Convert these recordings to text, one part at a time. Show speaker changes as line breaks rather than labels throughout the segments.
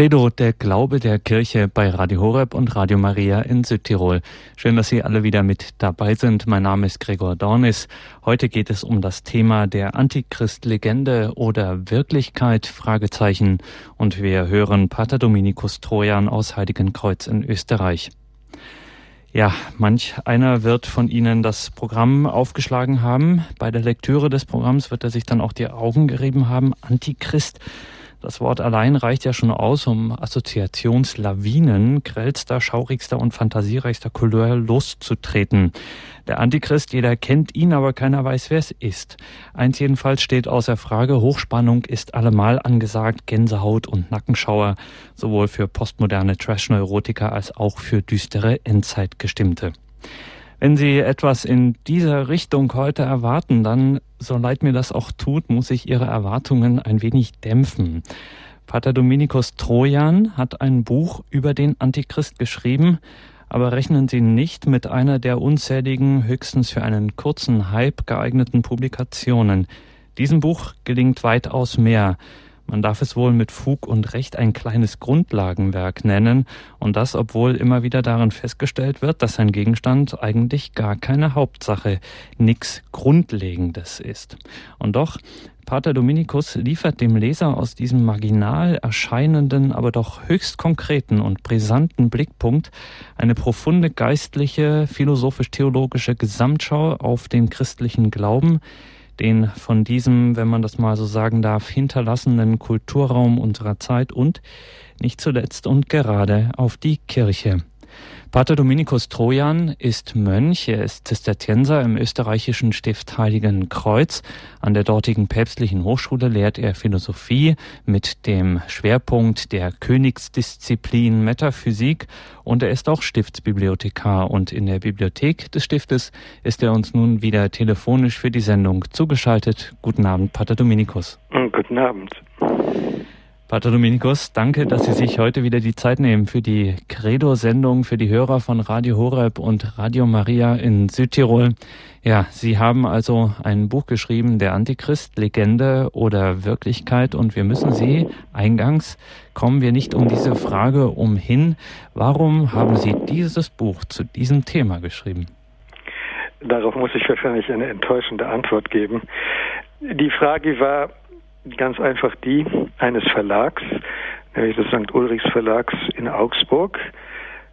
Credo, der Glaube der Kirche bei Radio Horeb und Radio Maria in Südtirol. Schön, dass Sie alle wieder mit dabei sind. Mein Name ist Gregor Dornis. Heute geht es um das Thema der Antichrist-Legende oder Wirklichkeit, Fragezeichen. Und wir hören Pater Dominikus Trojan aus Heiligenkreuz in Österreich. Ja, manch einer wird von Ihnen das Programm aufgeschlagen haben. Bei der Lektüre des Programms wird er sich dann auch die Augen gerieben haben. Antichrist. Das Wort allein reicht ja schon aus, um Assoziationslawinen grellster, schaurigster und fantasiereichster Couleur loszutreten. Der Antichrist, jeder kennt ihn, aber keiner weiß, wer es ist. Eins jedenfalls steht außer Frage, Hochspannung ist allemal angesagt, Gänsehaut und Nackenschauer, sowohl für postmoderne Trash-Neurotiker als auch für düstere Endzeitgestimmte. Wenn Sie etwas in dieser Richtung heute erwarten, dann, so leid mir das auch tut, muss ich Ihre Erwartungen ein wenig dämpfen. Pater Dominikus Trojan hat ein Buch über den Antichrist geschrieben, aber rechnen Sie nicht mit einer der unzähligen, höchstens für einen kurzen Hype geeigneten Publikationen. Diesem Buch gelingt weitaus mehr. Man darf es wohl mit Fug und Recht ein kleines Grundlagenwerk nennen, und das, obwohl immer wieder darin festgestellt wird, dass sein Gegenstand eigentlich gar keine Hauptsache, nix Grundlegendes ist. Und doch, Pater Dominikus liefert dem Leser aus diesem marginal erscheinenden, aber doch höchst konkreten und brisanten Blickpunkt eine profunde geistliche, philosophisch-theologische Gesamtschau auf den christlichen Glauben, den von diesem, wenn man das mal so sagen darf, hinterlassenen Kulturraum unserer Zeit und nicht zuletzt und gerade auf die Kirche. Pater Dominikus Trojan ist Mönch, er ist Zisterzienser im österreichischen Stift Heiligen Kreuz. An der dortigen päpstlichen Hochschule lehrt er Philosophie mit dem Schwerpunkt der Königsdisziplin Metaphysik und er ist auch Stiftsbibliothekar und in der Bibliothek des Stiftes ist er uns nun wieder telefonisch für die Sendung zugeschaltet. Guten Abend, Pater Dominikus.
Guten Abend.
Pater Dominikus, danke, dass Sie sich heute wieder die Zeit nehmen für die Credo-Sendung für die Hörer von Radio Horeb und Radio Maria in Südtirol. Ja, Sie haben also ein Buch geschrieben, der Antichrist, Legende oder Wirklichkeit. Und wir müssen Sie, eingangs kommen wir nicht um diese Frage umhin. Warum haben Sie dieses Buch zu diesem Thema geschrieben?
Darauf muss ich wahrscheinlich eine enttäuschende Antwort geben. Die Frage war, ganz einfach die eines Verlags, nämlich des St. Ulrichs Verlags in Augsburg,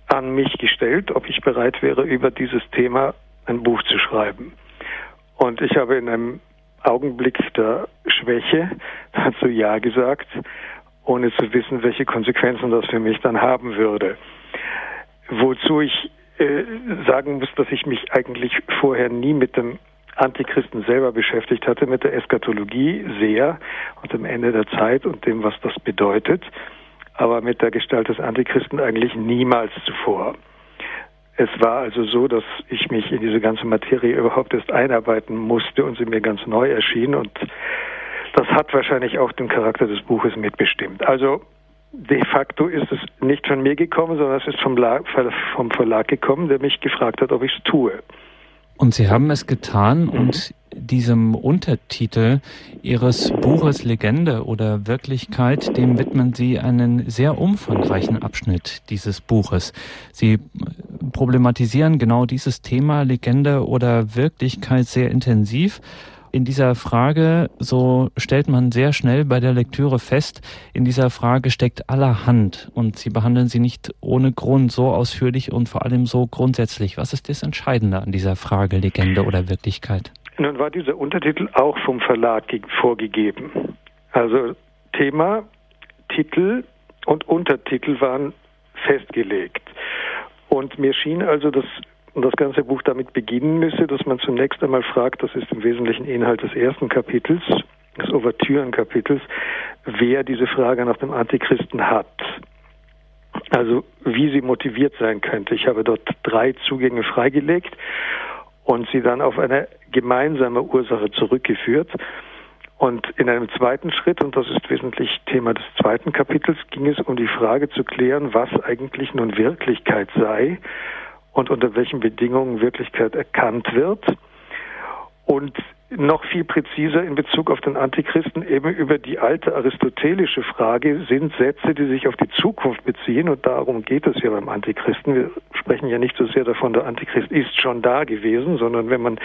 an mich gestellt, ob ich bereit wäre, über dieses Thema ein Buch zu schreiben. Und ich habe in einem Augenblick der Schwäche dazu Ja gesagt, ohne zu wissen, welche Konsequenzen das für mich dann haben würde. Wozu ich äh, sagen muss, dass ich mich eigentlich vorher nie mit dem Antichristen selber beschäftigt hatte, mit der Eskatologie sehr und dem Ende der Zeit und dem, was das bedeutet, aber mit der Gestalt des Antichristen eigentlich niemals zuvor. Es war also so, dass ich mich in diese ganze Materie überhaupt erst einarbeiten musste und sie mir ganz neu erschien und das hat wahrscheinlich auch den Charakter des Buches mitbestimmt. Also de facto ist es nicht von mir gekommen, sondern es ist vom Verlag gekommen, der mich gefragt hat, ob ich es tue.
Und Sie haben es getan und diesem Untertitel Ihres Buches Legende oder Wirklichkeit, dem widmen Sie einen sehr umfangreichen Abschnitt dieses Buches. Sie problematisieren genau dieses Thema Legende oder Wirklichkeit sehr intensiv in dieser Frage, so stellt man sehr schnell bei der Lektüre fest, in dieser Frage steckt allerhand und Sie behandeln sie nicht ohne Grund so ausführlich und vor allem so grundsätzlich. Was ist das Entscheidende an dieser Frage Legende oder Wirklichkeit?
Nun war dieser Untertitel auch vom Verlag vorgegeben. Also Thema, Titel und Untertitel waren festgelegt. Und mir schien also das und das ganze Buch damit beginnen müsse, dass man zunächst einmal fragt, das ist im Wesentlichen Inhalt des ersten Kapitels, des Ouvertürenkapitels, wer diese Frage nach dem Antichristen hat. Also wie sie motiviert sein könnte. Ich habe dort drei Zugänge freigelegt und sie dann auf eine gemeinsame Ursache zurückgeführt. Und in einem zweiten Schritt, und das ist wesentlich Thema des zweiten Kapitels, ging es um die Frage zu klären, was eigentlich nun Wirklichkeit sei und unter welchen Bedingungen Wirklichkeit erkannt wird. Und noch viel präziser in Bezug auf den Antichristen eben über die alte aristotelische Frage, sind Sätze, die sich auf die Zukunft beziehen, und darum geht es ja beim Antichristen. Wir sprechen ja nicht so sehr davon, der Antichrist ist schon da gewesen, sondern wenn man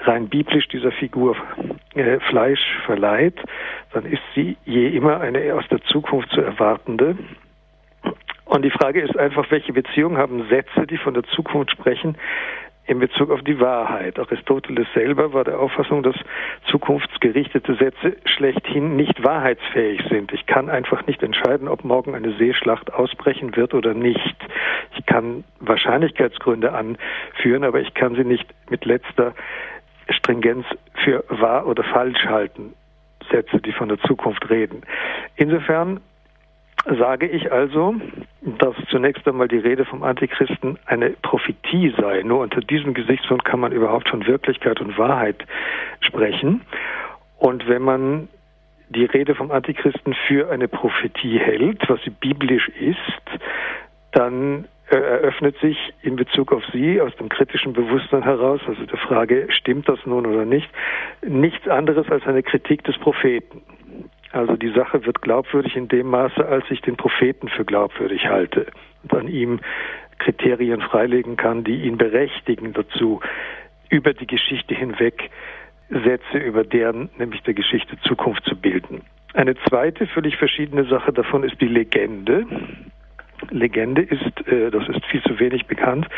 rein biblisch dieser Figur äh, Fleisch verleiht, dann ist sie je immer eine aus der Zukunft zu erwartende. Und die Frage ist einfach, welche Beziehung haben Sätze, die von der Zukunft sprechen, in Bezug auf die Wahrheit. Aristoteles selber war der Auffassung, dass zukunftsgerichtete Sätze schlechthin nicht wahrheitsfähig sind. Ich kann einfach nicht entscheiden, ob morgen eine Seeschlacht ausbrechen wird oder nicht. Ich kann Wahrscheinlichkeitsgründe anführen, aber ich kann sie nicht mit letzter Stringenz für wahr oder falsch halten. Sätze, die von der Zukunft reden. Insofern sage ich also, dass zunächst einmal die Rede vom Antichristen eine Prophetie sei. Nur unter diesem Gesichtspunkt kann man überhaupt von Wirklichkeit und Wahrheit sprechen. Und wenn man die Rede vom Antichristen für eine Prophetie hält, was sie biblisch ist, dann äh, eröffnet sich in Bezug auf sie aus dem kritischen Bewusstsein heraus, also der Frage, stimmt das nun oder nicht, nichts anderes als eine Kritik des Propheten. Also die Sache wird glaubwürdig in dem Maße, als ich den Propheten für glaubwürdig halte und an ihm Kriterien freilegen kann, die ihn berechtigen dazu, über die Geschichte hinweg Sätze über deren, nämlich der Geschichte Zukunft zu bilden. Eine zweite, völlig verschiedene Sache davon ist die Legende. Legende ist, äh, das ist viel zu wenig bekannt,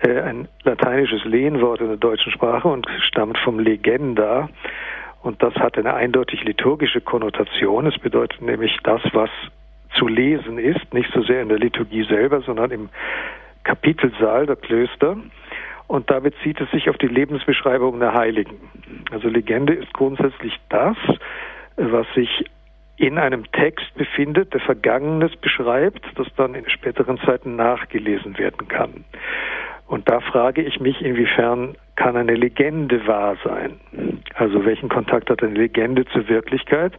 äh, ein lateinisches Lehnwort in der deutschen Sprache und stammt vom Legenda, und das hat eine eindeutig liturgische Konnotation. Es bedeutet nämlich das, was zu lesen ist, nicht so sehr in der Liturgie selber, sondern im Kapitelsaal der Klöster. Und da bezieht es sich auf die Lebensbeschreibung der Heiligen. Also Legende ist grundsätzlich das, was sich in einem Text befindet, der Vergangenes beschreibt, das dann in späteren Zeiten nachgelesen werden kann. Und da frage ich mich, inwiefern kann eine Legende wahr sein? Also welchen Kontakt hat eine Legende zur Wirklichkeit?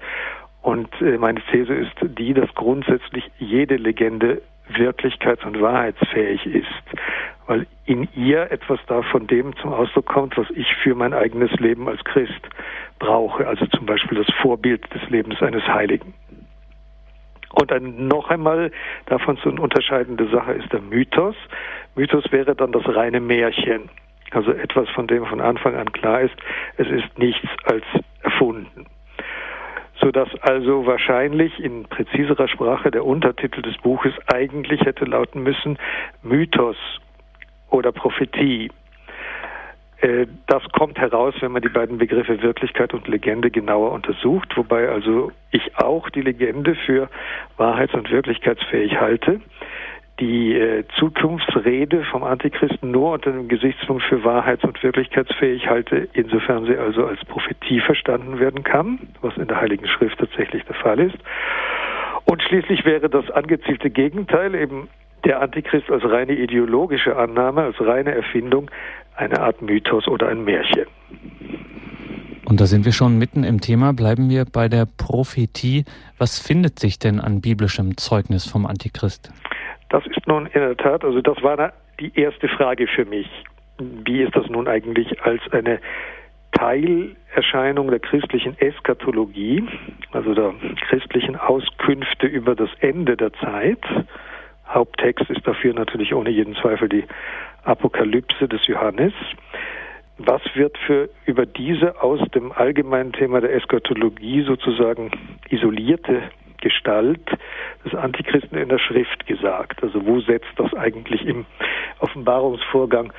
Und äh, meine These ist die, dass grundsätzlich jede Legende wirklichkeits- und wahrheitsfähig ist, weil in ihr etwas davon dem zum Ausdruck kommt, was ich für mein eigenes Leben als Christ brauche, also zum Beispiel das Vorbild des Lebens eines Heiligen. Und ein, noch einmal davon zu unterscheidende Sache ist der Mythos. Mythos wäre dann das reine Märchen. Also etwas, von dem von Anfang an klar ist, es ist nichts als erfunden. Sodass also wahrscheinlich in präziserer Sprache der Untertitel des Buches eigentlich hätte lauten müssen Mythos oder Prophetie. Äh, das kommt heraus, wenn man die beiden Begriffe Wirklichkeit und Legende genauer untersucht, wobei also ich auch die Legende für wahrheits- und wirklichkeitsfähig halte die äh, Zukunftsrede vom Antichristen nur unter dem Gesichtspunkt für wahrheits- und wirklichkeitsfähig halte, insofern sie also als Prophetie verstanden werden kann, was in der Heiligen Schrift tatsächlich der Fall ist. Und schließlich wäre das angezielte Gegenteil eben der Antichrist als reine ideologische Annahme, als reine Erfindung, eine Art Mythos oder ein Märchen.
Und da sind wir schon mitten im Thema. Bleiben wir bei der Prophetie. Was findet sich denn an biblischem Zeugnis vom Antichrist?
Das ist nun in der Tat, also das war die erste Frage für mich. Wie ist das nun eigentlich als eine Teilerscheinung der christlichen Eskatologie, also der christlichen Auskünfte über das Ende der Zeit? Haupttext ist dafür natürlich ohne jeden Zweifel die Apokalypse des Johannes. Was wird für über diese aus dem allgemeinen Thema der Eskatologie sozusagen isolierte Gestalt des Antichristen in der Schrift gesagt. Also wo setzt das eigentlich im Offenbarungsvorgang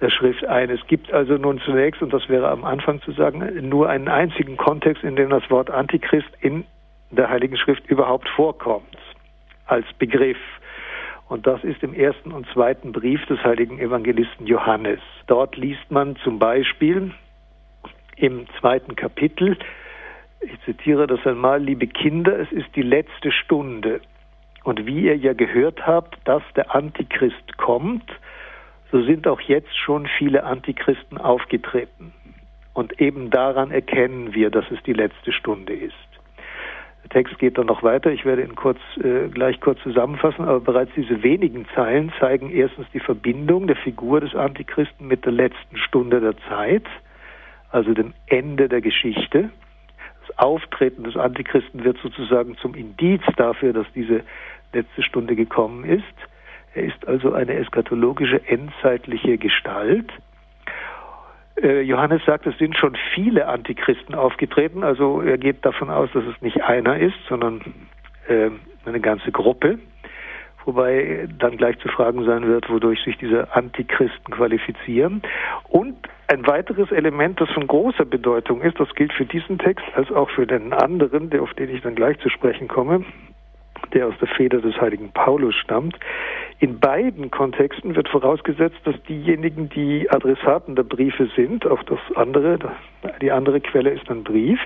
der Schrift ein? Es gibt also nun zunächst, und das wäre am Anfang zu sagen, nur einen einzigen Kontext, in dem das Wort Antichrist in der Heiligen Schrift überhaupt vorkommt, als Begriff. Und das ist im ersten und zweiten Brief des heiligen Evangelisten Johannes. Dort liest man zum Beispiel im zweiten Kapitel ich zitiere das einmal, liebe Kinder, es ist die letzte Stunde. Und wie ihr ja gehört habt, dass der Antichrist kommt, so sind auch jetzt schon viele Antichristen aufgetreten. Und eben daran erkennen wir, dass es die letzte Stunde ist. Der Text geht dann noch weiter, ich werde ihn kurz, äh, gleich kurz zusammenfassen, aber bereits diese wenigen Zeilen zeigen erstens die Verbindung der Figur des Antichristen mit der letzten Stunde der Zeit also dem Ende der Geschichte. Das Auftreten des Antichristen wird sozusagen zum Indiz dafür, dass diese letzte Stunde gekommen ist. Er ist also eine eskatologische endzeitliche Gestalt. Äh, Johannes sagt, es sind schon viele Antichristen aufgetreten, also er geht davon aus, dass es nicht einer ist, sondern äh, eine ganze Gruppe. Wobei dann gleich zu fragen sein wird, wodurch sich diese Antichristen qualifizieren. Und ein weiteres Element, das von großer Bedeutung ist, das gilt für diesen Text als auch für den anderen, der auf den ich dann gleich zu sprechen komme, der aus der Feder des heiligen Paulus stammt. In beiden Kontexten wird vorausgesetzt, dass diejenigen, die Adressaten der Briefe sind, auch das andere, die andere Quelle ist ein Brief,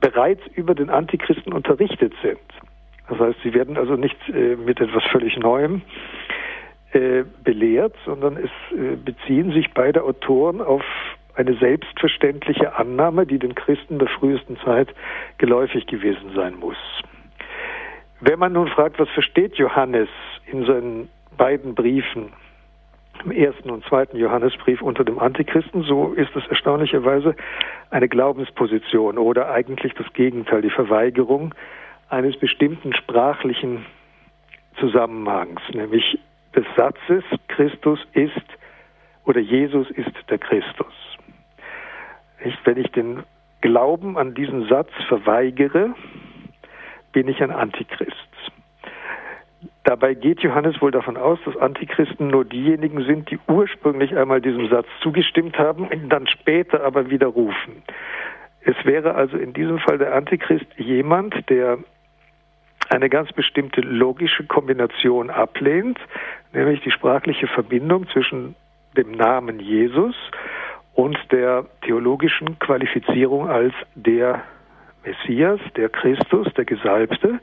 bereits über den Antichristen unterrichtet sind. Das heißt, sie werden also nicht äh, mit etwas völlig Neuem äh, belehrt, sondern es äh, beziehen sich beide Autoren auf eine selbstverständliche Annahme, die den Christen der frühesten Zeit geläufig gewesen sein muss. Wenn man nun fragt, was versteht Johannes in seinen beiden Briefen, im ersten und zweiten Johannesbrief unter dem Antichristen, so ist es erstaunlicherweise eine Glaubensposition oder eigentlich das Gegenteil, die Verweigerung eines bestimmten sprachlichen Zusammenhangs, nämlich des Satzes Christus ist oder Jesus ist der Christus. Wenn ich den Glauben an diesen Satz verweigere, bin ich ein Antichrist. Dabei geht Johannes wohl davon aus, dass Antichristen nur diejenigen sind, die ursprünglich einmal diesem Satz zugestimmt haben und dann später aber widerrufen. Es wäre also in diesem Fall der Antichrist jemand, der eine ganz bestimmte logische Kombination ablehnt, nämlich die sprachliche Verbindung zwischen dem Namen Jesus und der theologischen Qualifizierung als der Messias, der Christus, der Gesalbte,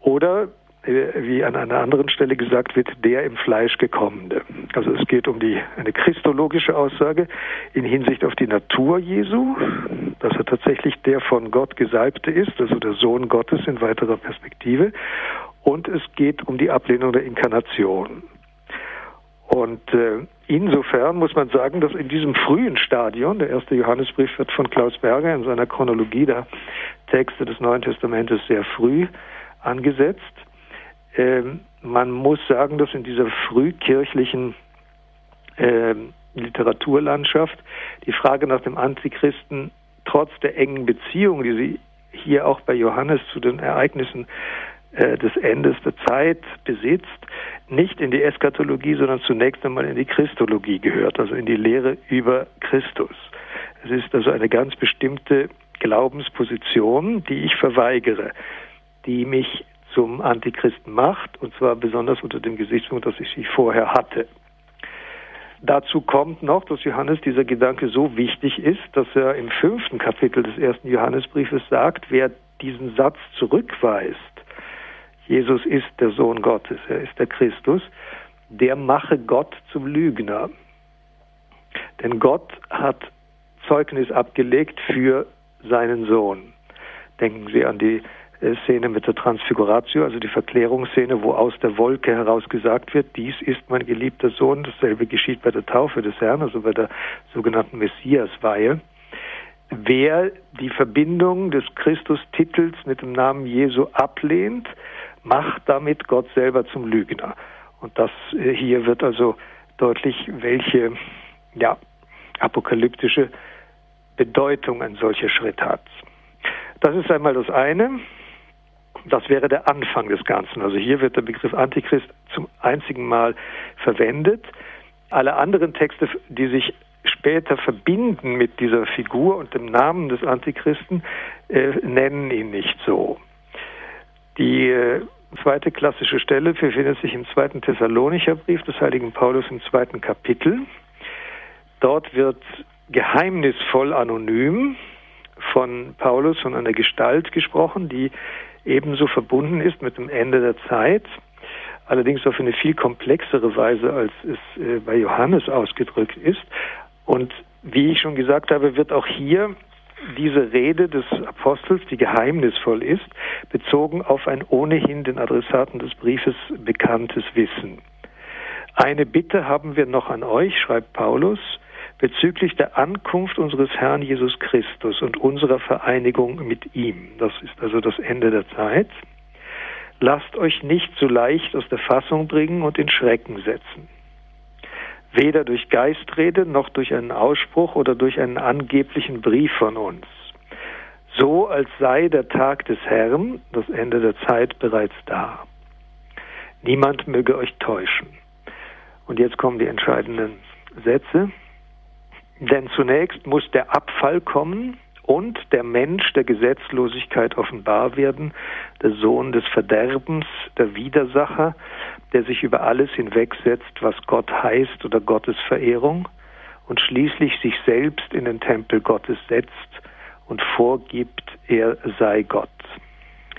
oder äh, wie an einer anderen Stelle gesagt wird, der im Fleisch gekommene. Also es geht um die, eine christologische Aussage in Hinsicht auf die Natur Jesu, dass er tatsächlich der von Gott Gesalbte ist, also der Sohn Gottes in weiterer Perspektive. Und es geht um die Ablehnung der Inkarnation. Und äh, insofern muss man sagen, dass in diesem frühen Stadion, der erste Johannesbrief wird von Klaus Berger in seiner Chronologie der Texte des Neuen Testamentes sehr früh angesetzt. Ähm, man muss sagen, dass in dieser frühkirchlichen äh, Literaturlandschaft die Frage nach dem Antichristen trotz der engen Beziehung, die sie hier auch bei Johannes zu den Ereignissen des Endes der Zeit besitzt, nicht in die Eschatologie, sondern zunächst einmal in die Christologie gehört, also in die Lehre über Christus. Es ist also eine ganz bestimmte Glaubensposition, die ich verweigere, die mich zum Antichristen macht, und zwar besonders unter dem Gesichtspunkt, dass ich sie vorher hatte. Dazu kommt noch, dass Johannes dieser Gedanke so wichtig ist, dass er im fünften Kapitel des ersten Johannesbriefes sagt, wer diesen Satz zurückweist, Jesus ist der Sohn Gottes, er ist der Christus, der mache Gott zum Lügner. Denn Gott hat Zeugnis abgelegt für seinen Sohn. Denken Sie an die äh, Szene mit der Transfiguratio, also die Verklärungsszene, wo aus der Wolke heraus gesagt wird, dies ist mein geliebter Sohn. Dasselbe geschieht bei der Taufe des Herrn, also bei der sogenannten Messiasweihe. Wer die Verbindung des Christustitels mit dem Namen Jesu ablehnt, macht damit Gott selber zum Lügner. Und das äh, hier wird also deutlich, welche ja, apokalyptische Bedeutung ein solcher Schritt hat. Das ist einmal das eine. Das wäre der Anfang des Ganzen. Also hier wird der Begriff Antichrist zum einzigen Mal verwendet. Alle anderen Texte, die sich später verbinden mit dieser Figur und dem Namen des Antichristen, äh, nennen ihn nicht so. Die äh, zweite klassische Stelle befindet sich im zweiten Thessalonicher Brief des heiligen Paulus im zweiten Kapitel. Dort wird geheimnisvoll anonym von Paulus von einer Gestalt gesprochen, die ebenso verbunden ist mit dem Ende der Zeit, allerdings auf eine viel komplexere Weise, als es äh, bei Johannes ausgedrückt ist. Und wie ich schon gesagt habe, wird auch hier diese Rede des Apostels, die geheimnisvoll ist, bezogen auf ein ohnehin den Adressaten des Briefes bekanntes Wissen. Eine Bitte haben wir noch an euch, schreibt Paulus, bezüglich der Ankunft unseres Herrn Jesus Christus und unserer Vereinigung mit ihm. Das ist also das Ende der Zeit. Lasst euch nicht so leicht aus der Fassung bringen und in Schrecken setzen. Weder durch Geistrede noch durch einen Ausspruch oder durch einen angeblichen Brief von uns. So als sei der Tag des Herrn, das Ende der Zeit, bereits da. Niemand möge euch täuschen. Und jetzt kommen die entscheidenden Sätze. Denn zunächst muss der Abfall kommen und der Mensch der Gesetzlosigkeit offenbar werden, der Sohn des Verderbens, der Widersacher, der sich über alles hinwegsetzt, was Gott heißt oder Gottes Verehrung, und schließlich sich selbst in den Tempel Gottes setzt und vorgibt, er sei Gott.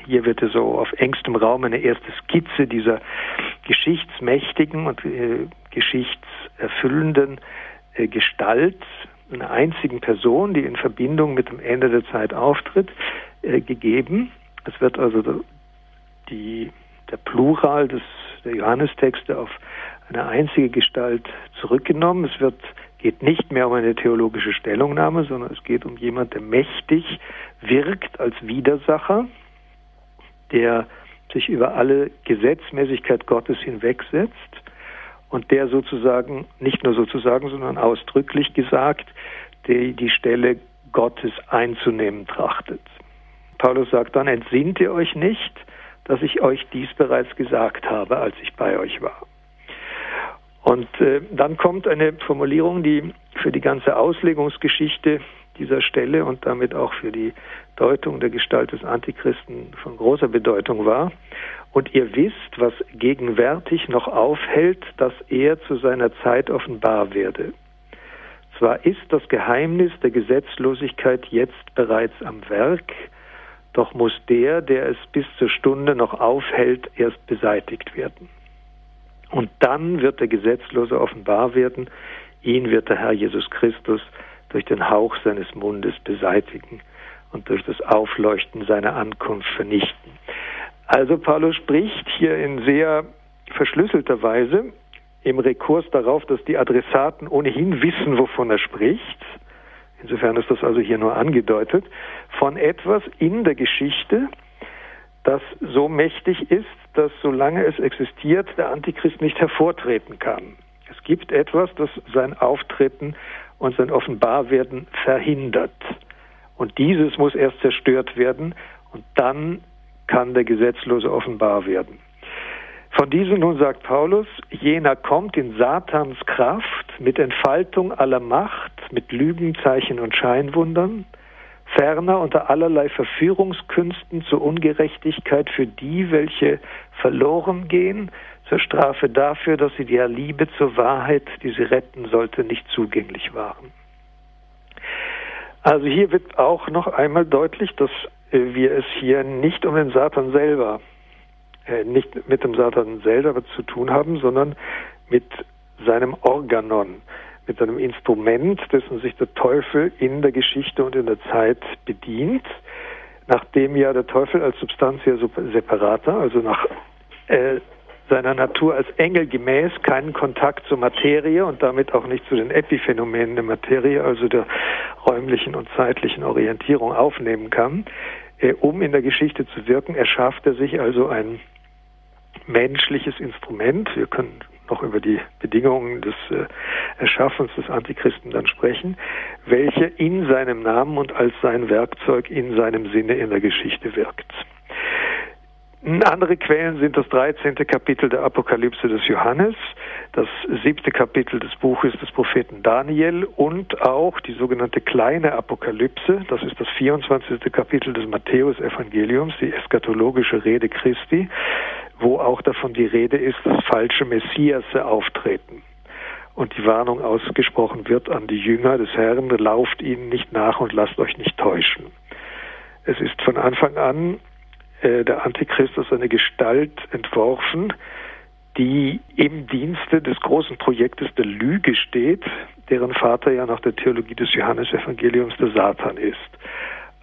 Hier wird so auf engstem Raum eine erste Skizze dieser geschichtsmächtigen und äh, geschichtserfüllenden äh, Gestalt einer einzigen Person, die in Verbindung mit dem Ende der Zeit auftritt, äh, gegeben. Es wird also die, der Plural des, der Johannestexte auf eine einzige Gestalt zurückgenommen. Es wird, geht nicht mehr um eine theologische Stellungnahme, sondern es geht um jemand, der mächtig wirkt als Widersacher, der sich über alle Gesetzmäßigkeit Gottes hinwegsetzt und der sozusagen, nicht nur sozusagen, sondern ausdrücklich gesagt, die, die Stelle Gottes einzunehmen trachtet. Paulus sagt dann, entsinnt ihr euch nicht, dass ich euch dies bereits gesagt habe, als ich bei euch war. Und äh, dann kommt eine Formulierung, die für die ganze Auslegungsgeschichte dieser Stelle und damit auch für die Deutung der Gestalt des Antichristen von großer Bedeutung war. Und ihr wisst, was gegenwärtig noch aufhält, dass er zu seiner Zeit offenbar werde. Zwar ist das Geheimnis der Gesetzlosigkeit jetzt bereits am Werk, doch muss der, der es bis zur Stunde noch aufhält, erst beseitigt werden. Und dann wird der Gesetzlose offenbar werden, ihn wird der Herr Jesus Christus durch den Hauch seines Mundes beseitigen und durch das Aufleuchten seiner Ankunft vernichten. Also Paulus spricht hier in sehr verschlüsselter Weise im Rekurs darauf, dass die Adressaten ohnehin wissen, wovon er spricht. Insofern ist das also hier nur angedeutet, von etwas in der Geschichte, das so mächtig ist, dass solange es existiert, der Antichrist nicht hervortreten kann. Es gibt etwas, das sein Auftreten und sein Offenbarwerden verhindert. Und dieses muss erst zerstört werden und dann kann der Gesetzlose offenbar werden. Von diesem nun sagt Paulus, jener kommt in Satans Kraft mit Entfaltung aller Macht, mit Lügenzeichen und Scheinwundern, ferner unter allerlei Verführungskünsten zur Ungerechtigkeit für die, welche verloren gehen, zur Strafe dafür, dass sie der Liebe zur Wahrheit, die sie retten sollte, nicht zugänglich waren. Also hier wird auch noch einmal deutlich, dass äh, wir es hier nicht um den Satan selber, äh, nicht mit dem Satan selber zu tun haben, sondern mit seinem Organon, mit seinem Instrument, dessen sich der Teufel in der Geschichte und in der Zeit bedient, nachdem ja der Teufel als Substantia separata, also nach äh, seiner Natur als Engel gemäß keinen Kontakt zur Materie und damit auch nicht zu den Epiphänomenen der Materie, also der räumlichen und zeitlichen Orientierung aufnehmen kann, äh, um in der Geschichte zu wirken, erschafft er sich also ein menschliches Instrument. Wir können noch über die Bedingungen des äh, Erschaffens des Antichristen dann sprechen, welche in seinem Namen und als sein Werkzeug in seinem Sinne in der Geschichte wirkt. Andere Quellen sind das 13. Kapitel der Apokalypse des Johannes, das siebte Kapitel des Buches des Propheten Daniel und auch die sogenannte kleine Apokalypse, das ist das 24. Kapitel des Matthäus-Evangeliums, die eschatologische Rede Christi, wo auch davon die Rede ist, dass falsche Messias auftreten und die Warnung ausgesprochen wird an die Jünger des Herrn, lauft ihnen nicht nach und lasst euch nicht täuschen. Es ist von Anfang an äh, der Antichristus eine Gestalt entworfen, die im Dienste des großen Projektes der Lüge steht, deren Vater ja nach der Theologie des Johannesevangeliums der Satan ist.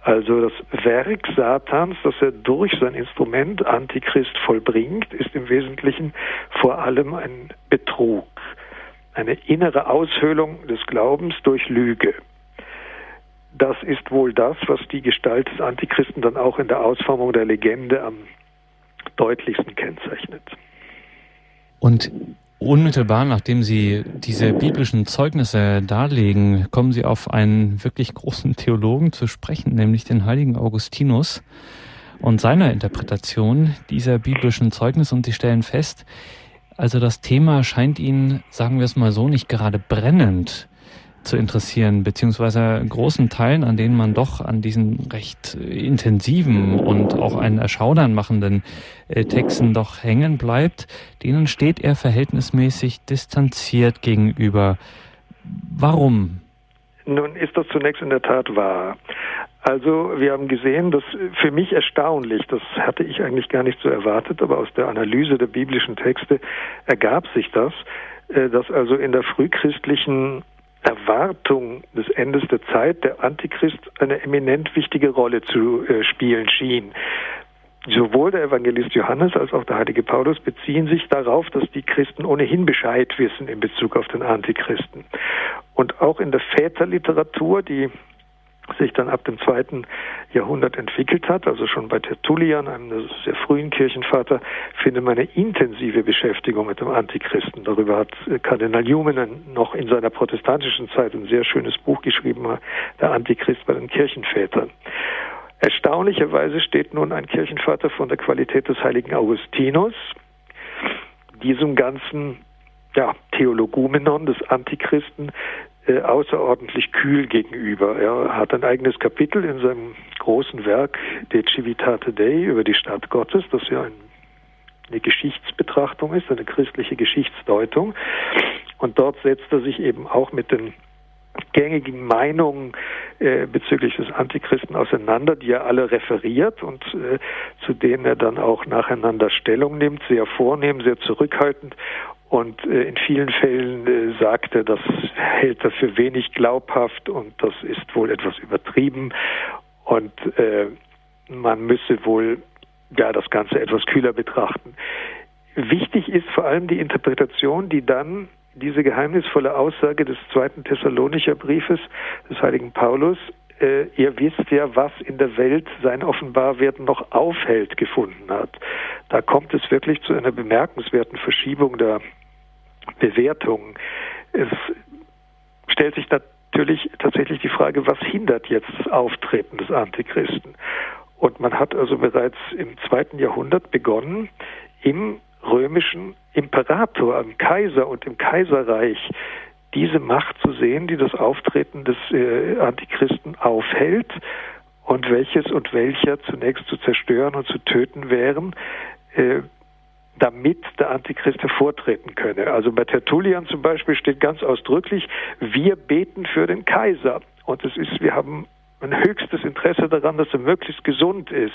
Also das Werk Satans, das er durch sein Instrument Antichrist vollbringt, ist im Wesentlichen vor allem ein Betrug, eine innere Aushöhlung des Glaubens durch Lüge. Das ist wohl das, was die Gestalt des Antichristen dann auch in der Ausformung der Legende am deutlichsten kennzeichnet.
Und unmittelbar nachdem Sie diese biblischen Zeugnisse darlegen, kommen Sie auf einen wirklich großen Theologen zu sprechen, nämlich den heiligen Augustinus und seiner Interpretation dieser biblischen Zeugnisse. Und Sie stellen fest, also das Thema scheint Ihnen, sagen wir es mal so, nicht gerade brennend zu interessieren, beziehungsweise großen Teilen, an denen man doch an diesen recht intensiven und auch einen erschaudern machenden äh, Texten doch hängen bleibt, denen steht er verhältnismäßig distanziert gegenüber. Warum?
Nun ist das zunächst in der Tat wahr. Also wir haben gesehen, dass für mich erstaunlich, das hatte ich eigentlich gar nicht so erwartet, aber aus der Analyse der biblischen Texte ergab sich das, äh, dass also in der frühchristlichen Erwartung des Endes der Zeit der Antichrist eine eminent wichtige Rolle zu äh, spielen schien. Sowohl der Evangelist Johannes als auch der heilige Paulus beziehen sich darauf, dass die Christen ohnehin Bescheid wissen in Bezug auf den Antichristen. Und auch in der Väterliteratur, die sich dann ab dem zweiten Jahrhundert entwickelt hat, also schon bei Tertullian, einem sehr frühen Kirchenvater, findet man eine intensive Beschäftigung mit dem Antichristen. Darüber hat Kardinal Newman noch in seiner protestantischen Zeit ein sehr schönes Buch geschrieben, der Antichrist bei den Kirchenvätern. Erstaunlicherweise steht nun ein Kirchenvater von der Qualität des heiligen Augustinus diesem ganzen ja, Theologumenon des Antichristen äh, außerordentlich kühl gegenüber. Er hat ein eigenes Kapitel in seinem großen Werk De Civitate Dei über die Stadt Gottes, das ja ein, eine Geschichtsbetrachtung ist, eine christliche Geschichtsdeutung. Und dort setzt er sich eben auch mit den gängigen Meinungen äh, bezüglich des Antichristen auseinander, die er alle referiert und äh, zu denen er dann auch nacheinander Stellung nimmt, sehr vornehm, sehr zurückhaltend und äh, in vielen Fällen äh, sagt er, das hält er für wenig glaubhaft und das ist wohl etwas übertrieben und äh, man müsse wohl ja das Ganze etwas kühler betrachten. Wichtig ist vor allem die Interpretation, die dann diese geheimnisvolle Aussage des zweiten Thessalonicher Briefes des heiligen Paulus äh, ihr wisst ja, was in der Welt sein Offenbarwerden noch aufhält, gefunden hat. Da kommt es wirklich zu einer bemerkenswerten Verschiebung der Bewertungen. Es stellt sich natürlich tatsächlich die Frage, was hindert jetzt das Auftreten des Antichristen? Und man hat also bereits im zweiten Jahrhundert begonnen, im römischen Imperator, im Kaiser und im Kaiserreich diese Macht zu sehen, die das Auftreten des äh, Antichristen aufhält und welches und welcher zunächst zu zerstören und zu töten wären, äh, damit der Antichrist hervortreten könne. Also bei Tertullian zum Beispiel steht ganz ausdrücklich, wir beten für den Kaiser. Und es ist, wir haben ein höchstes Interesse daran, dass er möglichst gesund ist,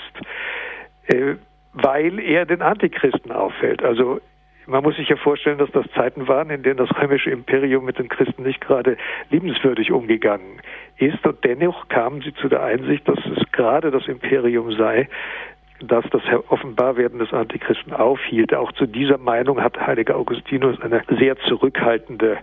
äh, weil er den Antichristen auffällt. Also man muss sich ja vorstellen, dass das Zeiten waren, in denen das römische Imperium mit den Christen nicht gerade liebenswürdig umgegangen ist. Und dennoch kamen sie zu der Einsicht, dass es gerade das Imperium sei, das das Offenbarwerden des Antichristen aufhielt. Auch zu dieser Meinung hat heiliger Augustinus eine sehr zurückhaltende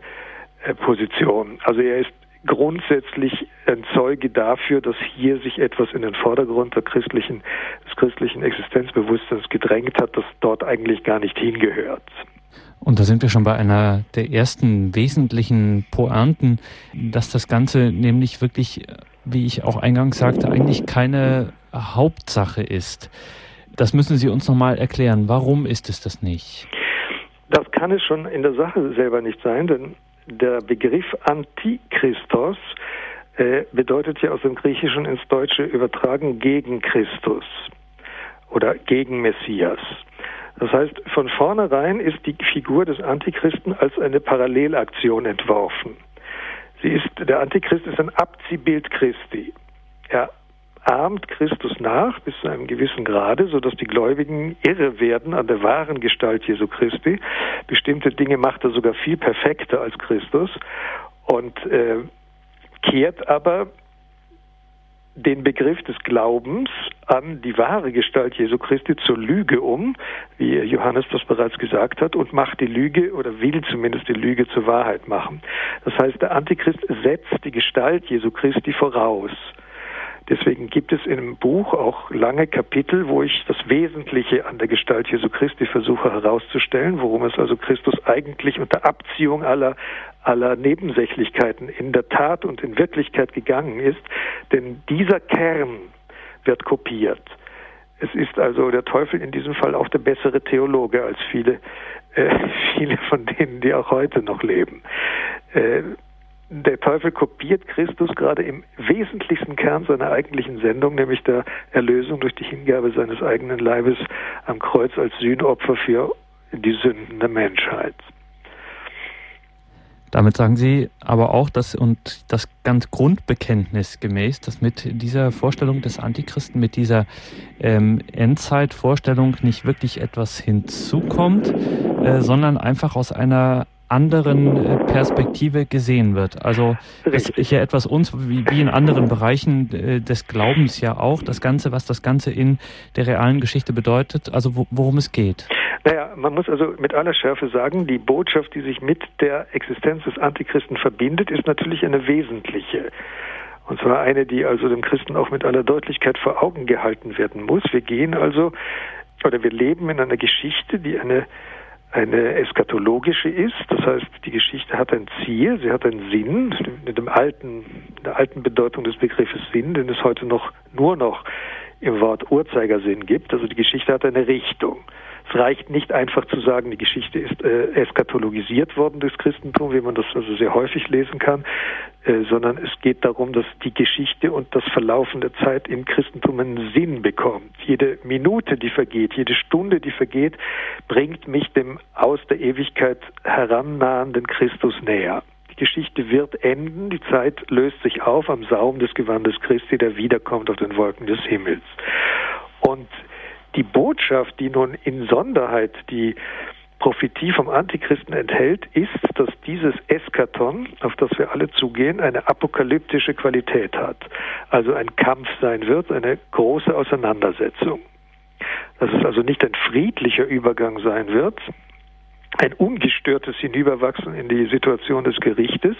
äh, Position. Also er ist grundsätzlich ein Zeuge dafür, dass hier sich etwas in den Vordergrund der christlichen, des christlichen Existenzbewusstseins gedrängt hat, das dort eigentlich gar nicht hingehört.
Und da sind wir schon bei einer der ersten wesentlichen Pointen, dass das Ganze nämlich wirklich, wie ich auch eingangs sagte, eigentlich keine Hauptsache ist. Das müssen Sie uns nochmal erklären. Warum ist es das nicht?
Das kann es schon in der Sache selber nicht sein, denn der Begriff Antichristos äh, bedeutet ja aus dem Griechischen ins Deutsche übertragen gegen Christus oder gegen Messias. Das heißt, von vornherein ist die Figur des Antichristen als eine Parallelaktion entworfen. Sie ist, der Antichrist ist ein Abziehbild Christi. Er ahmt Christus nach bis zu einem gewissen Grade, sodass die Gläubigen irre werden an der wahren Gestalt Jesu Christi. Bestimmte Dinge macht er sogar viel perfekter als Christus und äh, kehrt aber den Begriff des Glaubens an die wahre Gestalt Jesu Christi zur Lüge um, wie Johannes das bereits gesagt hat, und macht die Lüge oder will zumindest die Lüge zur Wahrheit machen. Das heißt, der Antichrist setzt die Gestalt Jesu Christi voraus. Deswegen gibt es im Buch auch lange Kapitel, wo ich das Wesentliche an der Gestalt Jesu Christi versuche herauszustellen, worum es also Christus eigentlich unter Abziehung aller, aller Nebensächlichkeiten in der Tat und in Wirklichkeit gegangen ist. Denn dieser Kern wird kopiert. Es ist also der Teufel in diesem Fall auch der bessere Theologe als viele, äh, viele von denen, die auch heute noch leben. Äh, der Teufel kopiert Christus gerade im wesentlichsten Kern seiner eigentlichen Sendung, nämlich der Erlösung durch die Hingabe seines eigenen Leibes am Kreuz als Sühnopfer für die Sünden der Menschheit.
Damit sagen Sie aber auch, dass und das ganz Grundbekenntnis gemäß, dass mit dieser Vorstellung des Antichristen, mit dieser ähm, Endzeitvorstellung nicht wirklich etwas hinzukommt, äh, sondern einfach aus einer anderen äh, Perspektive gesehen wird. Also das ist ja etwas uns, wie, wie in anderen Bereichen äh, des Glaubens ja auch, das Ganze, was das Ganze in der realen Geschichte bedeutet, also worum es geht.
Naja, man muss also mit aller Schärfe sagen, die Botschaft, die sich mit der Existenz des Antichristen verbindet, ist natürlich eine wesentliche. Und zwar eine, die also dem Christen auch mit aller Deutlichkeit vor Augen gehalten werden muss. Wir gehen also, oder wir leben in einer Geschichte, die eine eine eskatologische ist. Das heißt, die Geschichte hat ein Ziel, sie hat einen Sinn, mit dem alten, der alten Bedeutung des Begriffes Sinn, den es heute noch nur noch im Wort Uhrzeigersinn gibt. Also die Geschichte hat eine Richtung. Es reicht nicht einfach zu sagen, die Geschichte ist äh, eskatologisiert worden durchs Christentum, wie man das also sehr häufig lesen kann, äh, sondern es geht darum, dass die Geschichte und das Verlaufen der Zeit im Christentum einen Sinn bekommt. Jede Minute, die vergeht, jede Stunde, die vergeht, bringt mich dem aus der Ewigkeit herannahenden Christus näher. Die Geschichte wird enden, die Zeit löst sich auf am Saum des Gewandes Christi, der wiederkommt auf den Wolken des Himmels. Und die Botschaft, die nun in Sonderheit die Prophetie vom Antichristen enthält, ist, dass dieses Eskaton, auf das wir alle zugehen, eine apokalyptische Qualität hat. Also ein Kampf sein wird, eine große Auseinandersetzung. Dass es also nicht ein friedlicher Übergang sein wird, ein ungestörtes Hinüberwachsen in die Situation des Gerichtes,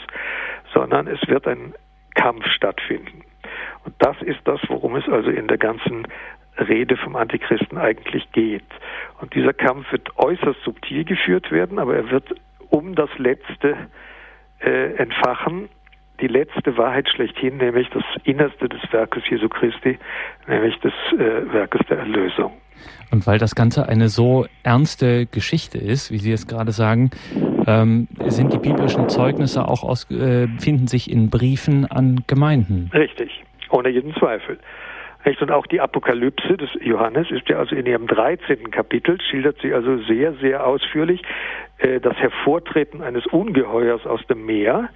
sondern es wird ein Kampf stattfinden. Und das ist das, worum es also in der ganzen Rede vom Antichristen eigentlich geht. Und dieser Kampf wird äußerst subtil geführt werden, aber er wird um das Letzte äh, entfachen, die letzte Wahrheit schlechthin, nämlich das Innerste des Werkes Jesu Christi, nämlich des äh, Werkes der Erlösung.
Und weil das Ganze eine so ernste Geschichte ist, wie Sie es gerade sagen, ähm, sind die biblischen Zeugnisse auch aus, äh, finden sich in Briefen an Gemeinden.
Richtig, ohne jeden Zweifel. Und auch die Apokalypse des Johannes ist ja also in ihrem 13. Kapitel, schildert sie also sehr, sehr ausführlich äh, das Hervortreten eines Ungeheuers aus dem Meer,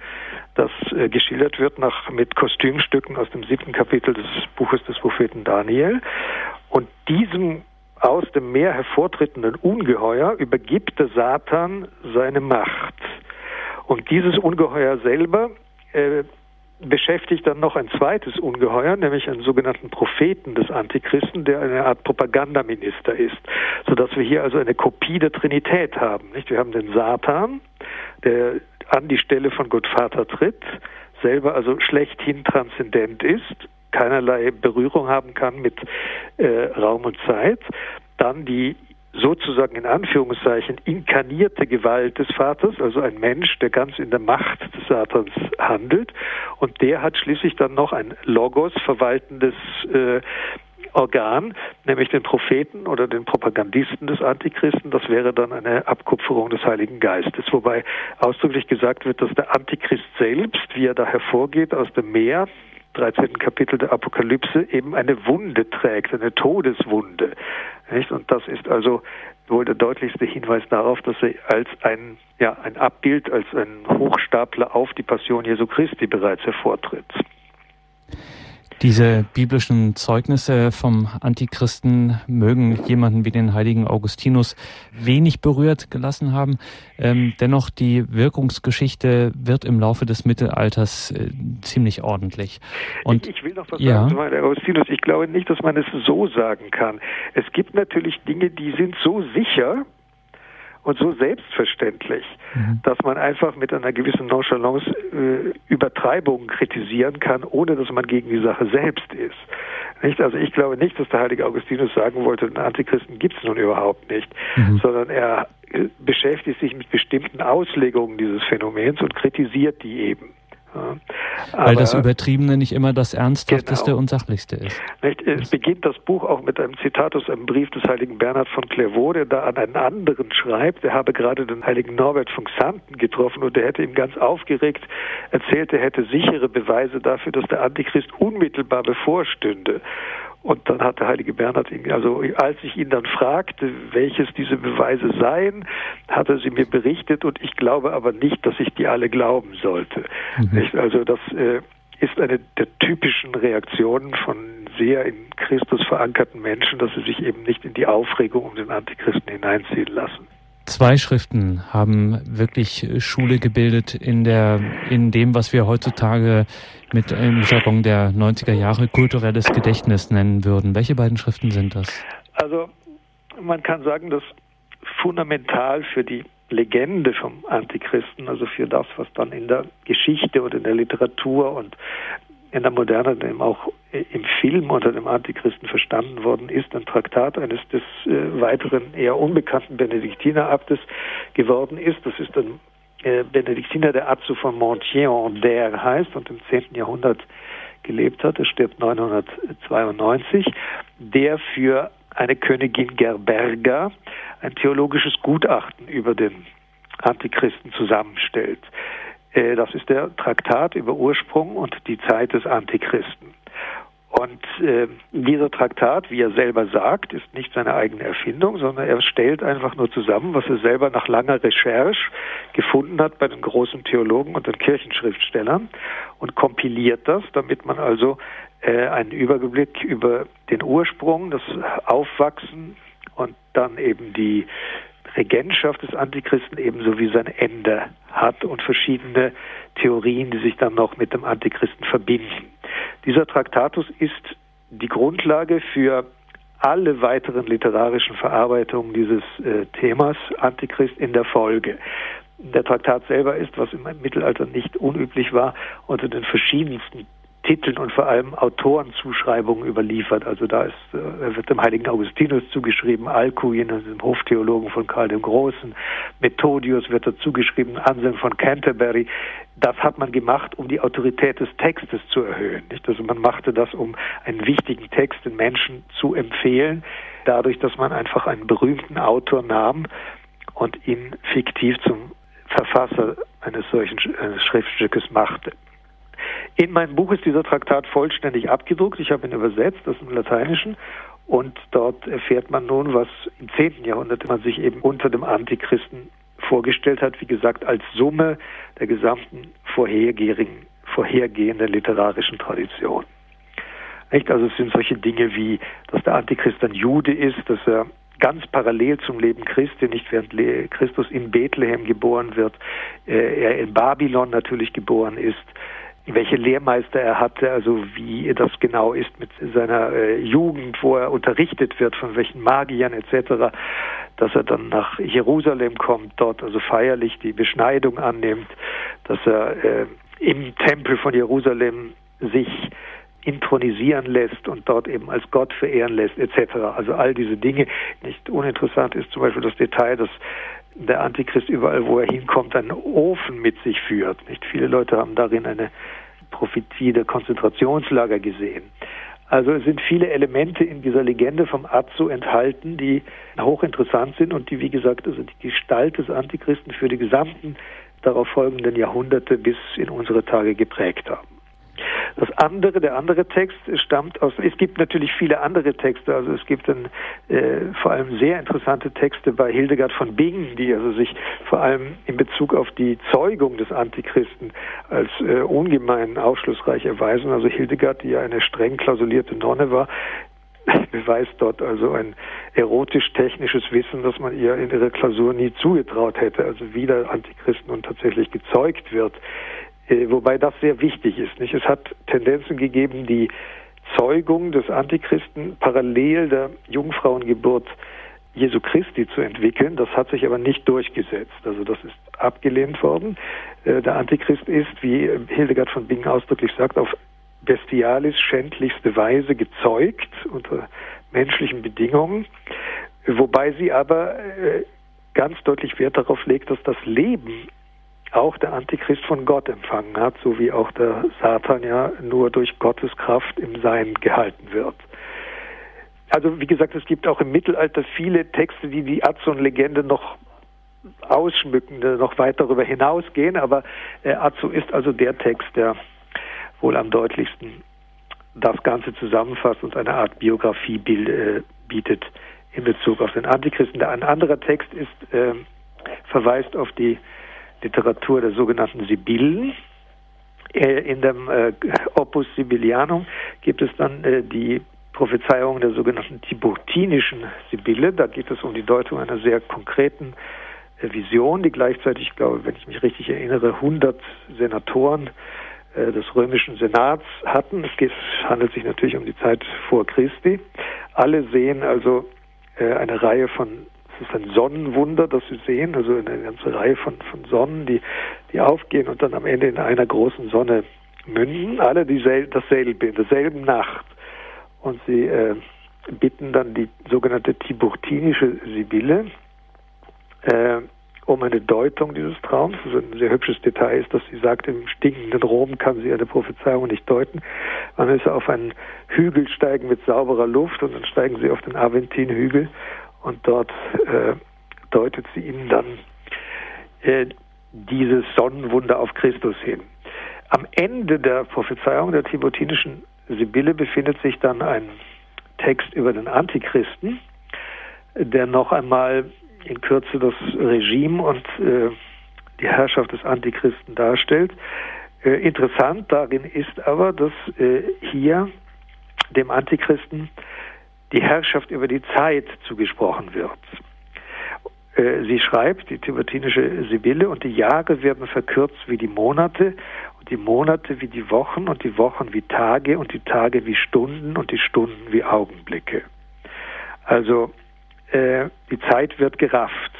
das äh, geschildert wird nach, mit Kostümstücken aus dem siebten Kapitel des Buches des Propheten Daniel. Und diesem aus dem Meer hervortretenden Ungeheuer übergibt der Satan seine Macht. Und dieses Ungeheuer selber äh, beschäftigt dann noch ein zweites Ungeheuer, nämlich einen sogenannten Propheten des Antichristen, der eine Art Propagandaminister ist, sodass wir hier also eine Kopie der Trinität haben. Nicht? Wir haben den Satan, der an die Stelle von Gott Vater tritt, selber also schlechthin transzendent ist, keinerlei Berührung haben kann mit äh, Raum und Zeit. Dann die sozusagen in Anführungszeichen inkarnierte Gewalt des Vaters, also ein Mensch, der ganz in der Macht des Satans handelt. Und der hat schließlich dann noch ein Logos verwaltendes äh, Organ, nämlich den Propheten oder den Propagandisten des Antichristen. Das wäre dann eine Abkupferung des Heiligen Geistes. Wobei ausdrücklich gesagt wird, dass der Antichrist selbst, wie er da hervorgeht aus dem Meer, 13. Kapitel der Apokalypse eben eine Wunde trägt, eine Todeswunde. Nicht? Und das ist also wohl der deutlichste Hinweis darauf, dass er als ein, ja, ein Abbild, als ein Hochstapler auf die Passion Jesu Christi bereits hervortritt.
Diese biblischen Zeugnisse vom Antichristen mögen jemanden wie den heiligen Augustinus wenig berührt gelassen haben. Ähm, dennoch die Wirkungsgeschichte wird im Laufe des Mittelalters äh, ziemlich ordentlich.
Und ich, ich will noch was ja. sagen zu Augustinus. Ich glaube nicht, dass man es so sagen kann. Es gibt natürlich Dinge, die sind so sicher, und so selbstverständlich, mhm. dass man einfach mit einer gewissen Nonchalance äh, Übertreibungen kritisieren kann, ohne dass man gegen die Sache selbst ist. Nicht? Also ich glaube nicht, dass der heilige Augustinus sagen wollte, den Antichristen gibt es nun überhaupt nicht, mhm. sondern er äh, beschäftigt sich mit bestimmten Auslegungen dieses Phänomens und kritisiert die eben.
Aber, Weil das Übertriebene nicht immer das Ernsthafteste genau. und Sachlichste ist.
Nicht? Es beginnt das Buch auch mit einem Zitat aus einem Brief des heiligen Bernhard von Clairvaux, der da an einen anderen schreibt. Er habe gerade den heiligen Norbert von Xanten getroffen und der hätte ihm ganz aufgeregt erzählt, er hätte sichere Beweise dafür, dass der Antichrist unmittelbar bevorstünde. Und dann hat der heilige Bernhard ihn, also als ich ihn dann fragte, welches diese Beweise seien, hat er sie mir berichtet und ich glaube aber nicht, dass ich die alle glauben sollte. Mhm. Also das äh, ist eine der typischen Reaktionen von sehr in Christus verankerten Menschen, dass sie sich eben nicht in die Aufregung um den Antichristen hineinziehen lassen.
Zwei Schriften haben wirklich Schule gebildet in der, in dem, was wir heutzutage mit im Jargon der 90er Jahre kulturelles Gedächtnis nennen würden. Welche beiden Schriften sind das?
Also, man kann sagen, dass fundamental für die Legende vom Antichristen, also für das, was dann in der Geschichte oder in der Literatur und in der Moderne eben auch im Film unter dem Antichristen verstanden worden ist, ein Traktat eines des äh, weiteren eher unbekannten Benediktinerabtes geworden ist. Das ist ein äh, Benediktiner, der Azzo von Montien der heißt und im 10. Jahrhundert gelebt hat. Er stirbt 992, der für eine Königin Gerberga ein theologisches Gutachten über den Antichristen zusammenstellt. Äh, das ist der Traktat über Ursprung und die Zeit des Antichristen. Und äh, dieser Traktat, wie er selber sagt, ist nicht seine eigene Erfindung, sondern er stellt einfach nur zusammen, was er selber nach langer Recherche gefunden hat bei den großen Theologen und den Kirchenschriftstellern und kompiliert das, damit man also äh, einen Überblick über den Ursprung, das Aufwachsen und dann eben die Regentschaft des Antichristen ebenso wie sein Ende hat und verschiedene Theorien, die sich dann noch mit dem Antichristen verbinden. Dieser Traktatus ist die Grundlage für alle weiteren literarischen Verarbeitungen dieses äh, Themas Antichrist in der Folge. Der Traktat selber ist, was im Mittelalter nicht unüblich war, unter den verschiedensten Titeln und vor allem Autorenzuschreibungen überliefert. Also da ist, äh, wird dem heiligen Augustinus zugeschrieben, Alcuin, dem Hoftheologen von Karl dem Großen, Methodius wird dazu geschrieben, Anselm von Canterbury. Das hat man gemacht, um die Autorität des Textes zu erhöhen. Nicht? Also man machte das, um einen wichtigen Text den Menschen zu empfehlen, dadurch, dass man einfach einen berühmten Autor nahm und ihn fiktiv zum Verfasser eines solchen Schriftstückes machte. In meinem Buch ist dieser Traktat vollständig abgedruckt. Ich habe ihn übersetzt aus dem Lateinischen. Und dort erfährt man nun, was im 10. Jahrhundert man sich eben unter dem Antichristen vorgestellt hat, wie gesagt, als Summe der gesamten vorhergehenden, vorhergehenden literarischen Tradition. Nicht? Also es sind solche Dinge wie, dass der Antichrist ein Jude ist, dass er ganz parallel zum Leben Christi, nicht während Christus in Bethlehem geboren wird, äh, er in Babylon natürlich geboren ist, welche Lehrmeister er hatte, also wie das genau ist mit seiner äh, Jugend, wo er unterrichtet wird, von welchen Magiern etc., dass er dann nach Jerusalem kommt, dort also feierlich die Beschneidung annimmt, dass er äh, im Tempel von Jerusalem sich intronisieren lässt und dort eben als Gott verehren lässt, etc. Also all diese Dinge. Nicht uninteressant ist zum Beispiel das Detail, dass der Antichrist überall, wo er hinkommt, einen Ofen mit sich führt. Nicht viele Leute haben darin eine Prophetie der Konzentrationslager gesehen. Also es sind viele Elemente in dieser Legende vom Azu enthalten, die hochinteressant sind und die, wie gesagt, also die Gestalt des Antichristen für die gesamten darauf folgenden Jahrhunderte bis in unsere Tage geprägt haben. Das andere, der andere Text stammt aus, es gibt natürlich viele andere Texte, also es gibt dann äh, vor allem sehr interessante Texte bei Hildegard von Bingen, die also sich vor allem in Bezug auf die Zeugung des Antichristen als äh, ungemein aufschlussreich erweisen. Also Hildegard, die ja eine streng klausulierte Nonne war, beweist dort also ein erotisch-technisches Wissen, das man ihr in ihrer Klausur nie zugetraut hätte, also wie der Antichrist nun tatsächlich gezeugt wird. Äh, wobei das sehr wichtig ist. Nicht? Es hat Tendenzen gegeben, die Zeugung des Antichristen parallel der Jungfrauengeburt Jesu Christi zu entwickeln. Das hat sich aber nicht durchgesetzt. Also das ist abgelehnt worden. Äh, der Antichrist ist, wie Hildegard von Bingen ausdrücklich sagt, auf bestialisch schändlichste Weise gezeugt unter menschlichen Bedingungen, wobei sie aber äh, ganz deutlich Wert darauf legt, dass das Leben auch der Antichrist von Gott empfangen hat, so wie auch der Satan ja nur durch Gottes Kraft im Sein gehalten wird. Also wie gesagt, es gibt auch im Mittelalter viele Texte, die die Azon-Legende noch ausschmücken, noch weit darüber hinausgehen, aber äh, ist also der Text, der wohl am deutlichsten das Ganze zusammenfasst und eine Art Biografie äh, bietet in Bezug auf den Antichristen. Ein anderer Text ist, äh, verweist auf die Literatur der sogenannten Sibyllen. Äh, in dem äh, Opus Sibylianum gibt es dann äh, die Prophezeiung der sogenannten Tiburtinischen Sibylle. Da geht es um die Deutung einer sehr konkreten Vision, die gleichzeitig, ich glaube, wenn ich mich richtig erinnere, 100 Senatoren des römischen Senats hatten. Es handelt sich natürlich um die Zeit vor Christi. Alle sehen also eine Reihe von, es ist ein Sonnenwunder, das sie sehen, also eine ganze Reihe von, von Sonnen, die, die aufgehen und dann am Ende in einer großen Sonne münden. Alle diesel, dasselbe, in derselben Nacht. Und sie äh, bitten dann die sogenannte Tiburtinische Sibylle, äh, um eine Deutung dieses Traums. Also ein sehr hübsches Detail ist, dass sie sagt, im stinkenden Rom kann sie eine Prophezeiung nicht deuten. Man müsse auf einen Hügel steigen mit sauberer Luft und dann steigen sie auf den Aventin-Hügel und dort äh, deutet sie ihnen dann äh, dieses Sonnenwunder auf Christus hin. Am Ende der Prophezeiung der timotinischen Sibylle befindet sich dann ein Text über den Antichristen, der noch einmal in Kürze das Regime und äh, die Herrschaft des Antichristen darstellt. Äh, interessant darin ist aber, dass äh, hier dem Antichristen die Herrschaft über die Zeit zugesprochen wird. Äh, sie schreibt, die tibertinische Sibylle, und die Jahre werden verkürzt wie die Monate, und die Monate wie die Wochen, und die Wochen wie Tage, und die Tage wie Stunden, und die Stunden wie Augenblicke. Also äh, die Zeit wird gerafft.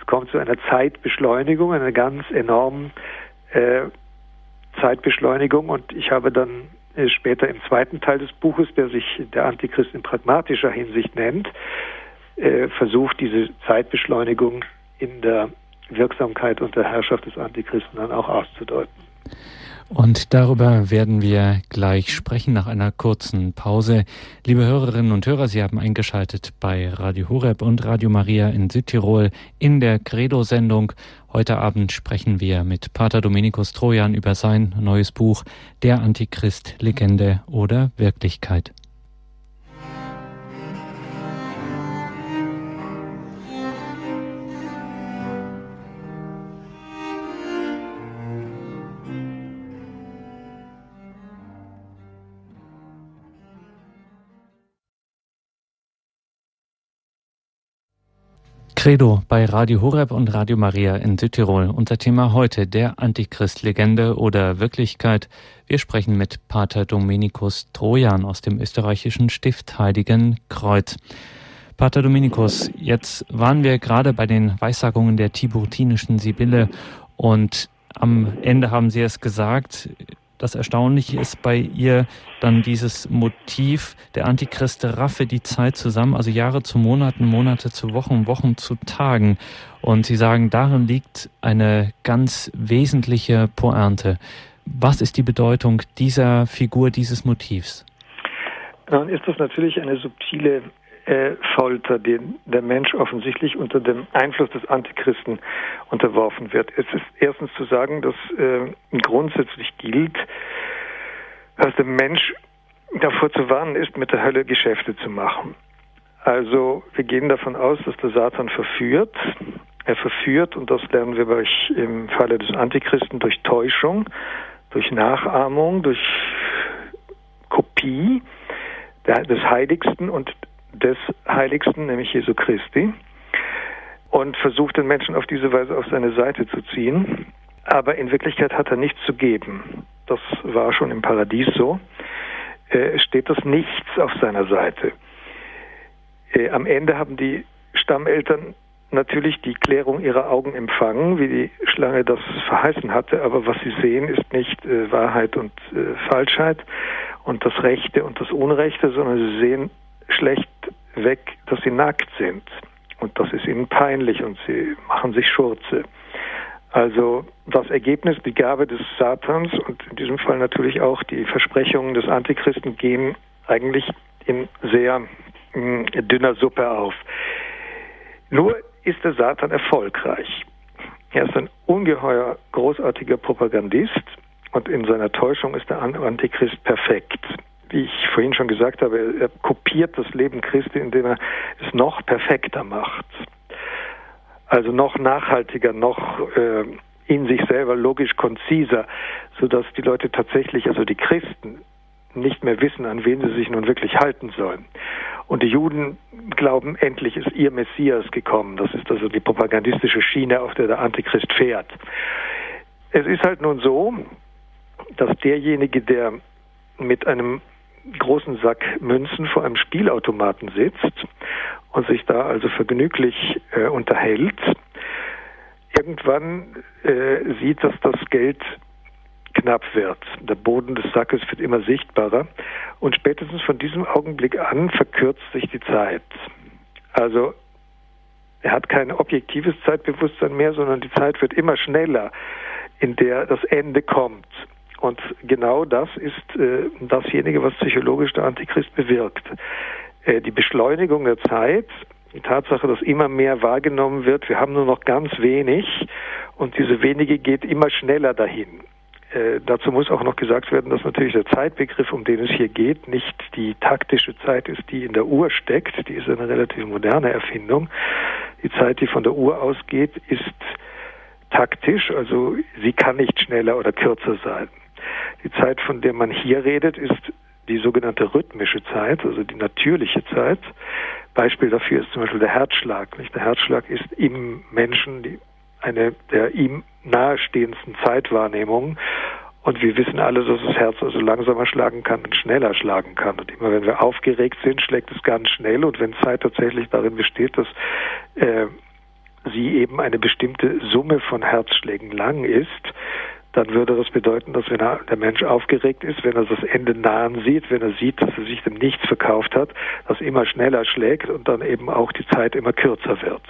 Es kommt zu einer Zeitbeschleunigung, einer ganz enormen äh, Zeitbeschleunigung und ich habe dann später im zweiten Teil des Buches, der sich der Antichrist in pragmatischer Hinsicht nennt, äh, versucht, diese Zeitbeschleunigung in der Wirksamkeit und der Herrschaft des Antichristen dann auch auszudeuten.
Und darüber werden wir gleich sprechen nach einer kurzen Pause. Liebe Hörerinnen und Hörer, Sie haben eingeschaltet bei Radio Horeb und Radio Maria in Südtirol in der Credo-Sendung. Heute Abend sprechen wir mit Pater Dominikus Trojan über sein neues Buch Der Antichrist, Legende oder Wirklichkeit. Credo bei Radio Horeb und Radio Maria in Südtirol. Unser Thema heute der Antichrist Legende oder Wirklichkeit. Wir sprechen mit Pater Dominikus Trojan aus dem österreichischen Stift Heiligen Kreuz. Pater Dominikus, jetzt waren wir gerade bei den Weissagungen der tiburtinischen Sibylle und am Ende haben Sie es gesagt, das Erstaunliche ist bei ihr dann dieses Motiv, der Antichrist raffe die Zeit zusammen, also Jahre zu Monaten, Monate zu Wochen, Wochen zu Tagen. Und sie sagen, darin liegt eine ganz wesentliche Pointe. Was ist die Bedeutung dieser Figur, dieses Motivs?
Dann ist das natürlich eine subtile äh, Folter, den der Mensch offensichtlich unter dem Einfluss des Antichristen unterworfen wird. Es ist erstens zu sagen, dass äh, grundsätzlich gilt, dass der Mensch davor zu warnen ist, mit der Hölle Geschäfte zu machen. Also wir gehen davon aus, dass der Satan verführt. Er verführt, und das lernen wir bei im Falle des Antichristen, durch Täuschung, durch Nachahmung, durch Kopie des Heiligsten und des Heiligsten, nämlich Jesu Christi, und versucht den Menschen auf diese Weise auf seine Seite zu ziehen. Aber in Wirklichkeit hat er nichts zu geben. Das war schon im Paradies so. Äh, steht das Nichts auf seiner Seite. Äh, am Ende haben die Stammeltern natürlich die Klärung ihrer Augen empfangen, wie die Schlange das verheißen hatte, aber was sie sehen, ist nicht äh, Wahrheit und äh, Falschheit und das Rechte und das Unrechte, sondern sie sehen schlecht weg, dass sie nackt sind. Und das ist ihnen peinlich und sie machen sich Schurze. Also das Ergebnis, die Gabe des Satans und in diesem Fall natürlich auch die Versprechungen des Antichristen gehen eigentlich in sehr mh, hm, dünner Suppe auf. Nur ist der Satan erfolgreich. Er ist ein ungeheuer großartiger Propagandist und in seiner Täuschung ist der Antichrist perfekt. Wie ich vorhin schon gesagt habe, er kopiert das Leben Christi, indem er es noch perfekter macht. Also noch nachhaltiger, noch äh, in sich selber logisch konziser, sodass die Leute tatsächlich, also die Christen, nicht mehr wissen, an wen sie sich nun wirklich halten sollen. Und die Juden glauben, endlich ist ihr Messias gekommen. Das ist also die propagandistische Schiene, auf der der Antichrist fährt. Es ist halt nun so, dass derjenige, der mit einem großen Sack Münzen vor einem Spielautomaten sitzt und sich da also vergnüglich äh, unterhält, irgendwann äh, sieht, dass das Geld knapp wird. Der Boden des Sackes wird immer sichtbarer und spätestens von diesem Augenblick an verkürzt sich die Zeit. Also er hat kein objektives Zeitbewusstsein mehr, sondern die Zeit wird immer schneller, in der das Ende kommt. Und genau das ist äh, dasjenige, was psychologisch der Antichrist bewirkt. Äh, die Beschleunigung der Zeit, die Tatsache, dass immer mehr wahrgenommen wird, wir haben nur noch ganz wenig und diese wenige geht immer schneller dahin. Äh, dazu muss auch noch gesagt werden, dass natürlich der Zeitbegriff, um den es hier geht, nicht die taktische Zeit ist, die in der Uhr steckt. Die ist eine relativ moderne Erfindung. Die Zeit, die von der Uhr ausgeht, ist taktisch, also sie kann nicht schneller oder kürzer sein. Die Zeit, von der man hier redet, ist die sogenannte rhythmische Zeit, also die natürliche Zeit. Beispiel dafür ist zum Beispiel der Herzschlag. Nicht? Der Herzschlag ist im Menschen die, eine der ihm nahestehendsten Zeitwahrnehmungen. Und wir wissen alle, dass das Herz also langsamer schlagen kann und schneller schlagen kann. Und immer wenn wir aufgeregt sind, schlägt es ganz schnell. Und wenn Zeit tatsächlich darin besteht, dass äh, sie eben eine bestimmte Summe von Herzschlägen lang ist, dann würde das bedeuten, dass wenn er, der Mensch aufgeregt ist, wenn er das Ende nahen sieht, wenn er sieht, dass er sich dem Nichts verkauft hat, das immer schneller schlägt und dann eben auch die Zeit immer kürzer wird.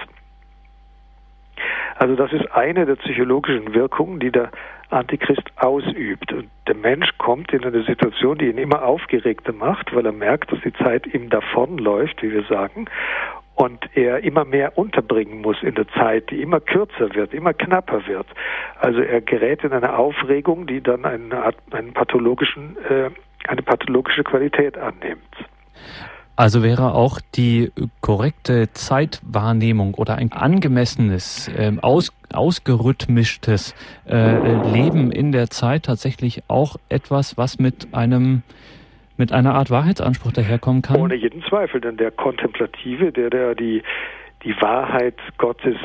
Also das ist eine der psychologischen Wirkungen, die der Antichrist ausübt. Und der Mensch kommt in eine Situation, die ihn immer aufgeregter macht, weil er merkt, dass die Zeit ihm davonläuft, wie wir sagen, und er immer mehr unterbringen muss in der Zeit, die immer kürzer wird, immer knapper wird. Also er gerät in eine Aufregung, die dann eine Art, einen pathologischen, äh, eine pathologische Qualität annimmt.
Also wäre auch die korrekte Zeitwahrnehmung oder ein angemessenes, äh, aus, ausgerhythmischtes äh, Leben in der Zeit tatsächlich auch etwas, was mit einem mit einer Art Wahrheitsanspruch daherkommen kann?
Ohne jeden Zweifel, denn der Kontemplative, der, der die, die Wahrheit Gottes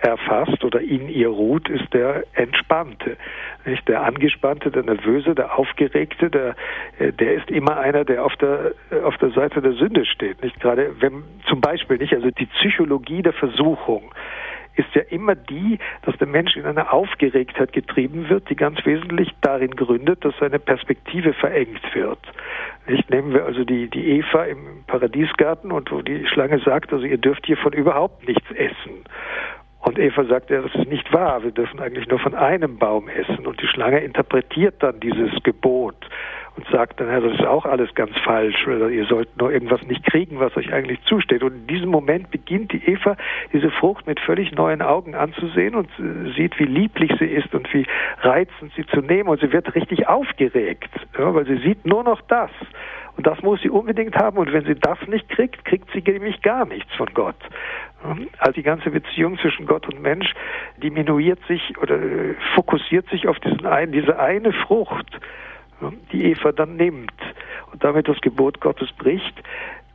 erfasst oder in ihr ruht, ist der Entspannte. Nicht? Der Angespannte, der Nervöse, der Aufgeregte, der, äh, der ist immer einer, der auf der, auf der Seite der Sünde steht. Nicht gerade, wenn, zum Beispiel nicht, also die Psychologie der Versuchung ist ja immer die, dass der Mensch in eine Aufgeregtheit getrieben wird, die ganz wesentlich darin gründet, dass seine Perspektive verengt wird. Nicht nehmen wir also die, die Eva im Paradiesgarten und wo die Schlange sagt, also ihr dürft hiervon überhaupt nichts essen. Und Eva sagt, ja, das ist nicht wahr, wir dürfen eigentlich nur von einem Baum essen. Und die Schlange interpretiert dann dieses Gebot und sagt dann, ja, das ist auch alles ganz falsch oder ihr sollt nur irgendwas nicht kriegen, was euch eigentlich zusteht. Und in diesem Moment beginnt die Eva diese Frucht mit völlig neuen Augen anzusehen und sieht, wie lieblich sie ist und wie reizend sie zu nehmen und sie wird richtig aufgeregt, ja, weil sie sieht nur noch das. Und das muss sie unbedingt haben. Und wenn sie das nicht kriegt, kriegt sie nämlich gar nichts von Gott. Also die ganze Beziehung zwischen Gott und Mensch diminuiert sich oder fokussiert sich auf diesen einen, diese eine Frucht, die Eva dann nimmt und damit das Gebot Gottes bricht.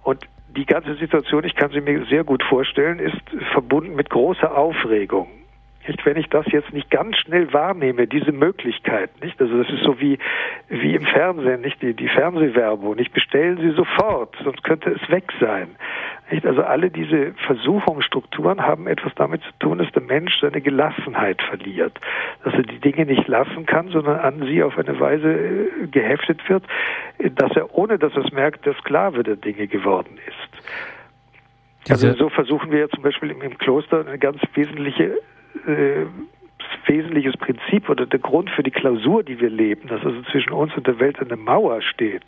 Und die ganze Situation, ich kann sie mir sehr gut vorstellen, ist verbunden mit großer Aufregung. Nicht, wenn ich das jetzt nicht ganz schnell wahrnehme, diese Möglichkeit, nicht? Also das ist so wie, wie im Fernsehen, nicht? Die, die Fernsehwerbung, nicht? Bestellen Sie sofort, sonst könnte es weg sein. Nicht? Also alle diese Versuchungsstrukturen haben etwas damit zu tun, dass der Mensch seine Gelassenheit verliert. Dass er die Dinge nicht lassen kann, sondern an sie auf eine Weise äh, geheftet wird, dass er, ohne dass er es merkt, der Sklave der Dinge geworden ist. also so versuchen wir ja zum Beispiel im Kloster eine ganz wesentliche äh, wesentliches Prinzip oder der Grund für die Klausur, die wir leben, dass also zwischen uns und der Welt eine Mauer steht,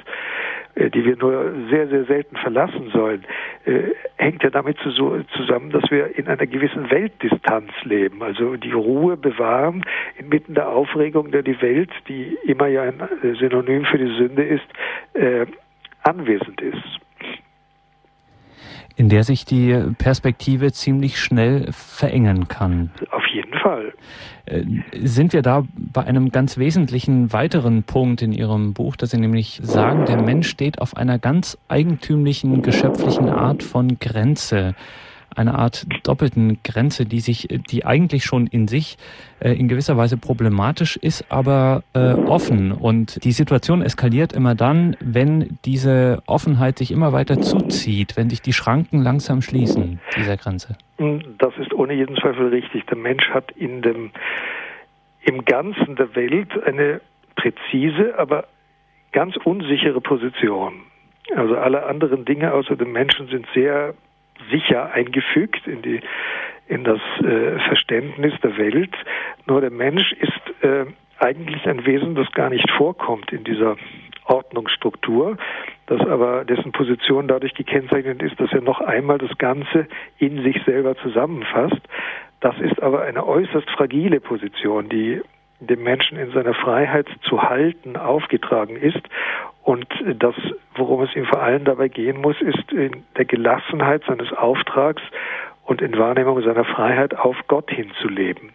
äh, die wir nur sehr, sehr selten verlassen sollen, äh, hängt ja damit zusammen, dass wir in einer gewissen Weltdistanz leben, also die Ruhe bewahren inmitten der Aufregung, der die Welt, die immer ja ein Synonym für die Sünde ist, äh, anwesend ist
in der sich die Perspektive ziemlich schnell verengen kann.
Auf jeden Fall.
Äh, sind wir da bei einem ganz wesentlichen weiteren Punkt in Ihrem Buch, dass Sie nämlich sagen, der Mensch steht auf einer ganz eigentümlichen, geschöpflichen Art von Grenze eine Art doppelten Grenze, die sich, die eigentlich schon in sich äh, in gewisser Weise problematisch ist, aber äh, offen. Und die Situation eskaliert immer dann, wenn diese Offenheit sich immer weiter zuzieht, wenn sich die Schranken langsam schließen dieser Grenze.
Das ist ohne jeden Zweifel richtig. Der Mensch hat in dem im Ganzen der Welt eine präzise, aber ganz unsichere Position. Also alle anderen Dinge außer dem Menschen sind sehr sicher eingefügt in die in das äh, Verständnis der Welt. Nur der Mensch ist äh, eigentlich ein Wesen, das gar nicht vorkommt in dieser Ordnungsstruktur, das aber dessen Position dadurch gekennzeichnet ist, dass er noch einmal das Ganze in sich selber zusammenfasst. Das ist aber eine äußerst fragile Position, die dem Menschen in seiner Freiheit zu halten aufgetragen ist. Und das, worum es ihm vor allem dabei gehen muss, ist in der Gelassenheit seines Auftrags und in Wahrnehmung seiner Freiheit auf Gott hinzuleben.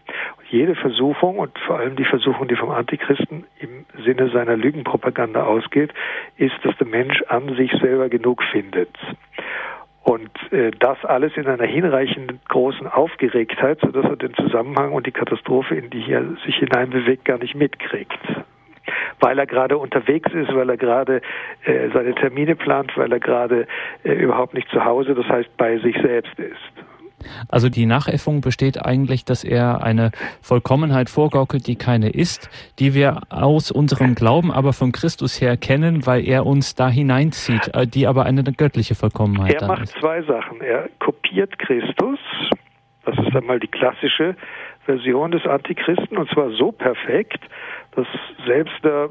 Jede Versuchung und vor allem die Versuchung, die vom Antichristen im Sinne seiner Lügenpropaganda ausgeht, ist, dass der Mensch an sich selber genug findet. Und äh, das alles in einer hinreichend großen Aufgeregtheit, sodass er den Zusammenhang und die Katastrophe, in die er sich hineinbewegt, gar nicht mitkriegt. Weil er gerade unterwegs ist, weil er gerade äh, seine Termine plant, weil er gerade äh, überhaupt nicht zu Hause, das heißt bei sich selbst ist.
Also die Nachäffung besteht eigentlich, dass er eine Vollkommenheit vorgaukelt, die keine ist, die wir aus unserem Glauben aber von Christus her kennen, weil er uns da hineinzieht, äh, die aber eine göttliche Vollkommenheit
er macht
ist.
zwei Sachen. Er kopiert Christus, das ist einmal die klassische Version des Antichristen, und zwar so perfekt, dass selbst der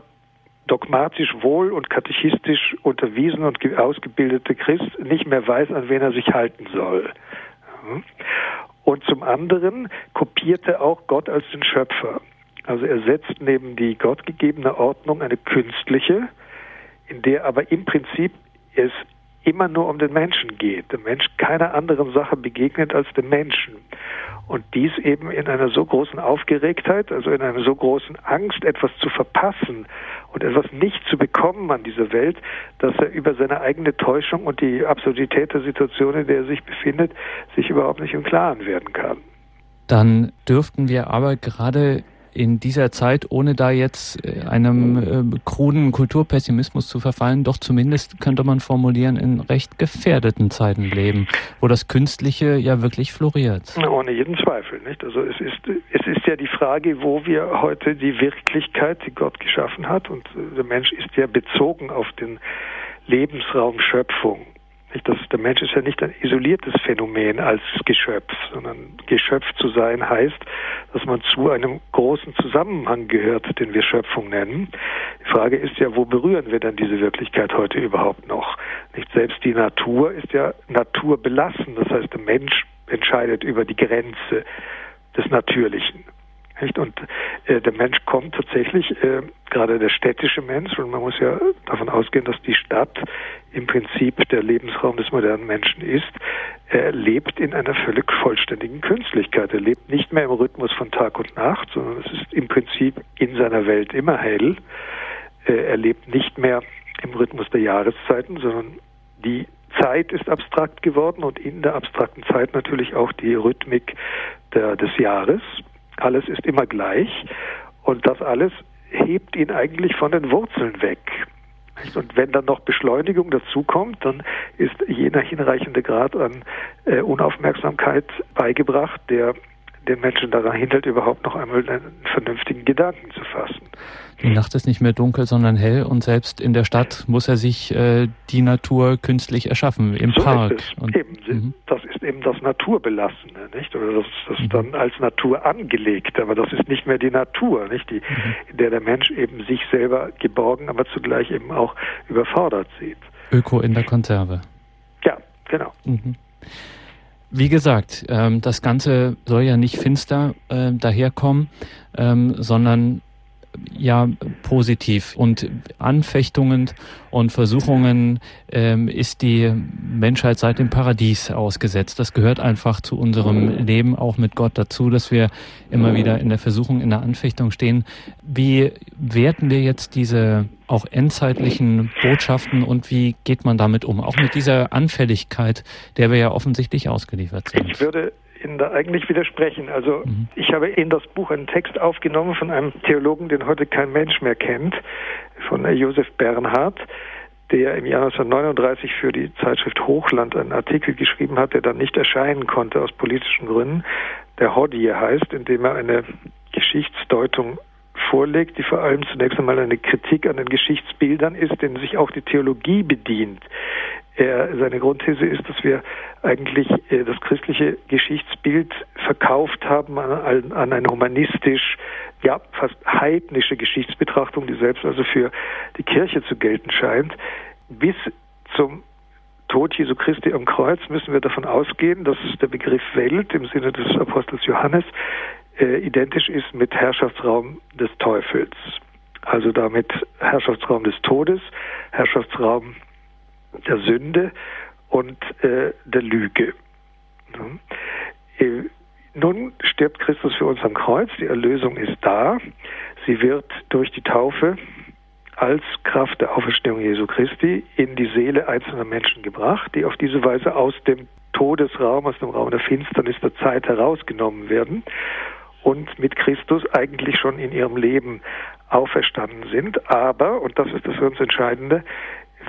dogmatisch wohl und katechistisch unterwiesen und ausgebildete Christ nicht mehr weiß, an wen er sich halten soll. Und zum anderen kopierte auch Gott als den Schöpfer. Also er setzt neben die gottgegebene Ordnung eine künstliche, in der aber im Prinzip es immer nur um den Menschen geht. Der Mensch keiner anderen Sache begegnet als dem Menschen. Und dies eben in einer so großen Aufgeregtheit, also in einer so großen Angst, etwas zu verpassen und etwas nicht zu bekommen an dieser Welt, dass er über seine eigene Täuschung und die Absurdität der Situation, in der er sich befindet, sich überhaupt nicht im Klaren werden kann.
Dann dürften wir aber gerade in dieser Zeit, ohne da jetzt äh, einem äh, kruden Kulturpessimismus zu verfallen, doch zumindest könnte man formulieren, in recht gefährdeten Zeiten leben, wo das Künstliche ja wirklich floriert.
Ohne jeden Zweifel, nicht? Also es ist, es ist ja die Frage, wo wir heute die Wirklichkeit, die Gott geschaffen hat, und äh, der Mensch ist ja bezogen auf den Lebensraum Schöpfung. Das, der Mensch ist ja nicht ein isoliertes Phänomen als Geschöpf, sondern Geschöpf zu sein heißt, dass man zu einem großen Zusammenhang gehört, den wir Schöpfung nennen. Die Frage ist ja, wo berühren wir denn diese Wirklichkeit heute überhaupt noch? Nicht selbst die Natur ist ja naturbelassen, das heißt, der Mensch entscheidet über die Grenze des Natürlichen. Nicht? Und äh, der Mensch kommt tatsächlich, äh, gerade der städtische Mensch, und man muss ja davon ausgehen, dass die Stadt im Prinzip der Lebensraum des modernen Menschen ist, er lebt in einer völlig vollständigen Künstlichkeit. Er lebt nicht mehr im Rhythmus von Tag und Nacht, sondern es ist im Prinzip in seiner Welt immer hell. Äh, er lebt nicht mehr im Rhythmus der Jahreszeiten, sondern die Zeit ist abstrakt geworden und in der abstrakten Zeit natürlich auch die Rhythmik der, des Jahres. Alles ist immer gleich und das alles hebt ihn eigentlich von den Wurzeln weg. Und wenn dann noch Beschleunigung dazukommt, dann ist jener hinreichende Grad an äh, Unaufmerksamkeit beigebracht, der den Menschen daran hindert, überhaupt noch einmal einen vernünftigen Gedanken zu fassen.
Die Nacht ist nicht mehr dunkel, sondern hell und selbst in der Stadt muss er sich äh, die Natur künstlich erschaffen, im
so
Park.
Ist es. Und, eben, mhm. Das ist eben das Naturbelassene, nicht? Oder das, das mhm. dann als Natur angelegt, aber das ist nicht mehr die Natur, nicht? Die, mhm. in der der Mensch eben sich selber geborgen, aber zugleich eben auch überfordert sieht.
Öko in der Konserve.
Ja, genau.
Wie gesagt, ähm, das Ganze soll ja nicht finster äh, daherkommen, ähm, sondern ja positiv und Anfechtungen und Versuchungen ähm, ist die Menschheit seit dem Paradies ausgesetzt. Das gehört einfach zu unserem Leben auch mit Gott dazu, dass wir immer wieder in der Versuchung, in der Anfechtung stehen. Wie werten wir jetzt diese auch endzeitlichen Botschaften und wie geht man damit um? Auch mit dieser Anfälligkeit, der wir ja offensichtlich ausgeliefert sind.
Ich würde Ihnen da eigentlich widersprechen. Also mhm. ich habe in das Buch einen Text aufgenommen von einem Theologen, den heute kein Mensch mehr kennt, von Josef Bernhard, der im Jahr 1939 für die Zeitschrift Hochland einen Artikel geschrieben hat, der dann nicht erscheinen konnte aus politischen Gründen, der Hodie heißt, in dem er eine Geschichtsdeutung vorlegt, die vor allem zunächst einmal eine Kritik an den Geschichtsbildern ist, denen sich auch die Theologie bedient. Er, seine Grundthese ist, dass wir eigentlich äh, das christliche Geschichtsbild verkauft haben an, an eine humanistisch, ja, fast heidnische Geschichtsbetrachtung, die selbst also für die Kirche zu gelten scheint. Bis zum Tod Jesu Christi am Kreuz müssen wir davon ausgehen, dass der Begriff Welt im Sinne des Apostels Johannes äh, identisch ist mit Herrschaftsraum des Teufels. Also damit Herrschaftsraum des Todes, Herrschaftsraum der Sünde und äh, der Lüge. Äh, nun stirbt Christus für uns am Kreuz, die Erlösung ist da. Sie wird durch die Taufe als Kraft der Auferstehung Jesu Christi in die Seele einzelner Menschen gebracht, die auf diese Weise aus dem Todesraum, aus dem Raum der Finsternis der Zeit herausgenommen werden und mit Christus eigentlich schon in ihrem Leben auferstanden sind, aber, und das ist das für uns Entscheidende,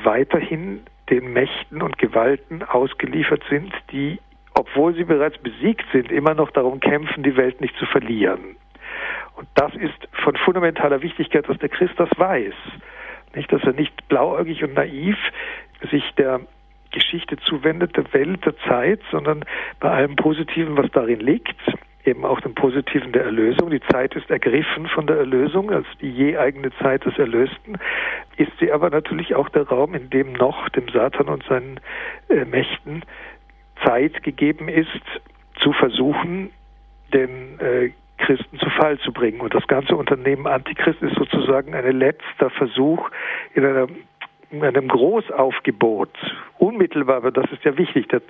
weiterhin den Mächten und Gewalten ausgeliefert sind, die, obwohl sie bereits besiegt sind, immer noch darum kämpfen, die Welt nicht zu verlieren. Und das ist von fundamentaler Wichtigkeit, dass der Christ das weiß. Nicht, dass er nicht blauäugig und naiv sich der Geschichte zuwendet, der Welt, der Zeit, sondern bei allem Positiven, was darin liegt, eben auch dem Positiven der Erlösung. Die Zeit ist ergriffen von der Erlösung, als die je eigene Zeit des Erlösten, ist sie aber natürlich auch der Raum, in dem noch dem Satan und seinen äh, Mächten Zeit gegeben ist, zu versuchen, den äh, Christen zu Fall zu bringen. Und das ganze Unternehmen Antichrist ist sozusagen ein letzter Versuch in einer einem Großaufgebot, unmittelbar, aber das ist ja wichtig, der,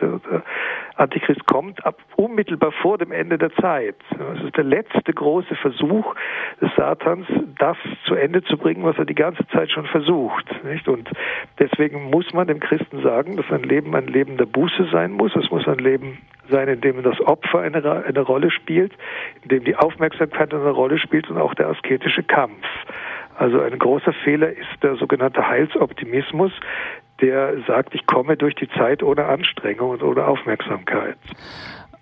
Antichrist kommt ab unmittelbar vor dem Ende der Zeit. Es ist der letzte große Versuch des Satans, das zu Ende zu bringen, was er die ganze Zeit schon versucht. Nicht? Und deswegen muss man dem Christen sagen, dass sein Leben ein Leben der Buße sein muss. Es muss ein Leben sein, in dem das Opfer eine, eine Rolle spielt, in dem die Aufmerksamkeit eine Rolle spielt und auch der asketische Kampf. Also ein großer Fehler ist der sogenannte Heilsoptimismus, der sagt, ich komme durch die Zeit ohne Anstrengung und ohne Aufmerksamkeit.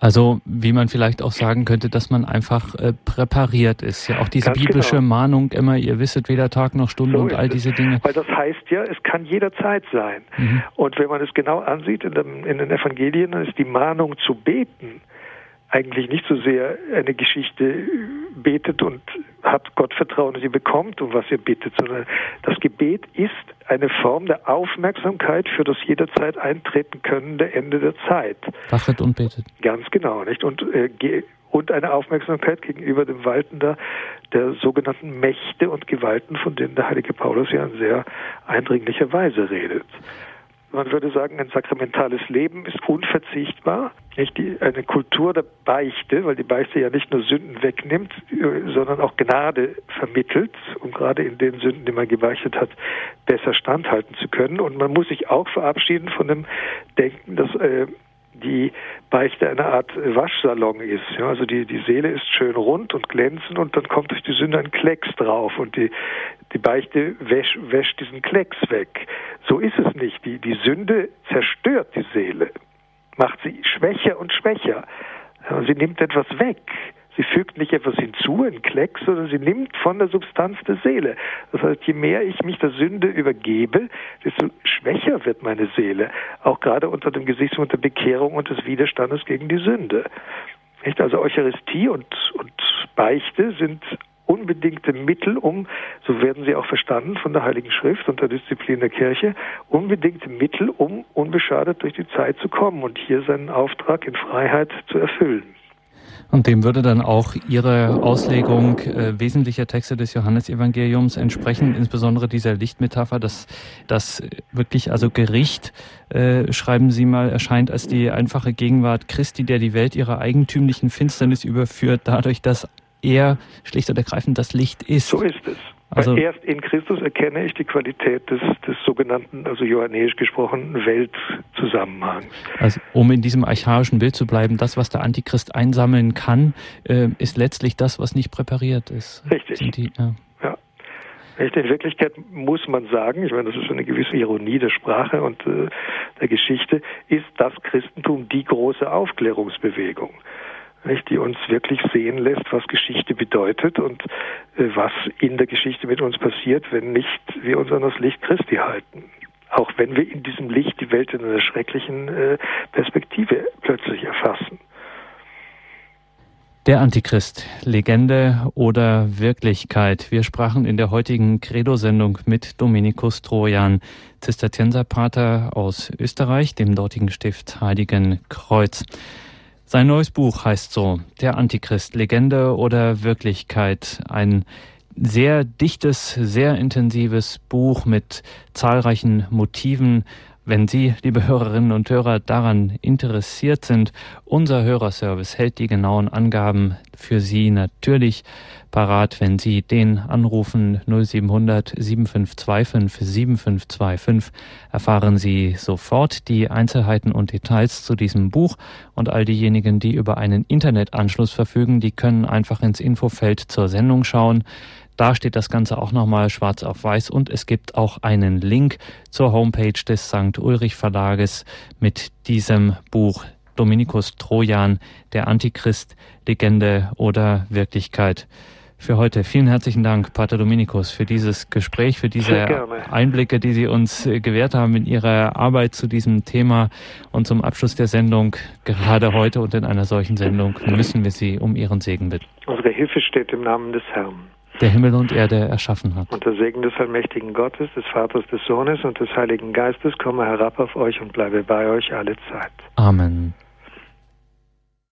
Also wie man vielleicht auch sagen könnte, dass man einfach äh, präpariert ist. Ja, auch diese Ganz biblische genau. Mahnung immer, ihr wisset weder Tag noch Stunde so und all diese Dinge.
Weil das heißt ja, es kann jederzeit sein. Mhm. Und wenn man es genau ansieht in, dem, in den Evangelien, dann ist die Mahnung zu beten eigentlich nicht so sehr eine Geschichte betet und hat Gott Vertrauen, dass ihr bekommt, um was ihr bittet, sondern das Gebet ist eine Form der Aufmerksamkeit für das jederzeit eintreten könnende Ende der Zeit.
Wachet und betet.
Ganz genau, nicht? Und, äh, und eine Aufmerksamkeit gegenüber dem Walten der, der sogenannten Mächte und Gewalten, von denen der heilige Paulus ja in sehr eindringlicher Weise redet man würde sagen, ein sakramentales Leben ist unverzichtbar. Nicht die, eine Kultur der Beichte, weil die Beichte ja nicht nur Sünden wegnimmt, äh, sondern auch Gnade vermittelt, um gerade in den Sünden, die man gebeichtet hat, besser standhalten zu können. Und man muss sich auch verabschieden von dem Denken, dass äh, die Beichte eine Art Waschsalon ist. Ja, also die, die Seele ist schön rund und glänzend und dann kommt durch die Sünde ein Klecks drauf und die, die Beichte wäscht, diesen Klecks weg. So ist es nicht. Die, die Sünde zerstört die Seele, macht sie schwächer und schwächer. Sie nimmt etwas weg. Sie fügt nicht etwas hinzu, einen Klecks, sondern sie nimmt von der Substanz der Seele. Das heißt, je mehr ich mich der Sünde übergebe, desto schwächer wird meine Seele, auch gerade unter dem Gesichtspunkt der Bekehrung und des Widerstandes gegen die Sünde. Nicht? Also Eucharistie und, und Beichte sind unbedingte Mittel, um, so werden sie auch verstanden von der Heiligen Schrift und der Disziplin der Kirche, unbedingte Mittel, um unbeschadet durch die Zeit zu kommen und hier seinen Auftrag in Freiheit zu erfüllen.
Und dem würde dann auch Ihre Auslegung äh, wesentlicher Texte des Johannesevangeliums entsprechen, insbesondere dieser Lichtmetapher, dass das wirklich also Gericht, äh, schreiben Sie mal, erscheint als die einfache Gegenwart Christi, der die Welt ihrer eigentümlichen Finsternis überführt, dadurch, dass er schlicht und ergreifend das Licht ist.
So ist es. Also, erst in Christus erkenne ich die Qualität des, des sogenannten, also johannäisch gesprochen, Weltzusammenhangs.
Also um in diesem archaischen Bild zu bleiben, das, was der Antichrist einsammeln kann, äh, ist letztlich das, was nicht präpariert ist.
Richtig. Die, ja. ja. In Wirklichkeit muss man sagen, ich meine, das ist eine gewisse Ironie der Sprache und äh, der Geschichte, ist das Christentum die große Aufklärungsbewegung nicht, die uns wirklich sehen lässt, was Geschichte bedeutet und äh, was in der Geschichte mit uns passiert, wenn nicht wir uns an das Licht Christi halten. Auch wenn wir in diesem Licht die Welt in einer schrecklichen äh, Perspektive plötzlich erfassen.
Der Antichrist, Legende oder Wirklichkeit? Wir sprachen in der heutigen Credo-Sendung mit Dominikus Trojan, Zisterzienserpater aus Österreich, dem dortigen Stift Heiligen Kreuz. Sein neues Buch heißt so, Der Antichrist, Legende oder Wirklichkeit. Ein sehr dichtes, sehr intensives Buch mit zahlreichen Motiven, wenn Sie, liebe Hörerinnen und Hörer, daran interessiert sind, unser Hörerservice hält die genauen Angaben für Sie natürlich parat, wenn Sie den anrufen 0700 7525 7525. Erfahren Sie sofort die Einzelheiten und Details zu diesem Buch und all diejenigen, die über einen Internetanschluss verfügen, die können einfach ins Infofeld zur Sendung schauen. Da steht das Ganze auch nochmal schwarz auf weiß und es gibt auch einen Link zur Homepage des St. Ulrich Verlages mit diesem Buch Dominikus Trojan, der Antichrist, Legende oder Wirklichkeit. Für heute vielen herzlichen Dank, Pater Dominikus, für dieses Gespräch, für diese Einblicke, die Sie uns äh, gewährt haben in Ihre Arbeit zu diesem Thema. Und zum Abschluss der Sendung, gerade heute und in einer solchen Sendung, müssen wir Sie um Ihren Segen bitten.
Unsere Hilfe steht im Namen des Herrn
der Himmel und Erde erschaffen hat.
Und der Segen des allmächtigen Gottes, des Vaters, des Sohnes und des Heiligen Geistes komme herab auf euch und bleibe bei euch alle Zeit.
Amen.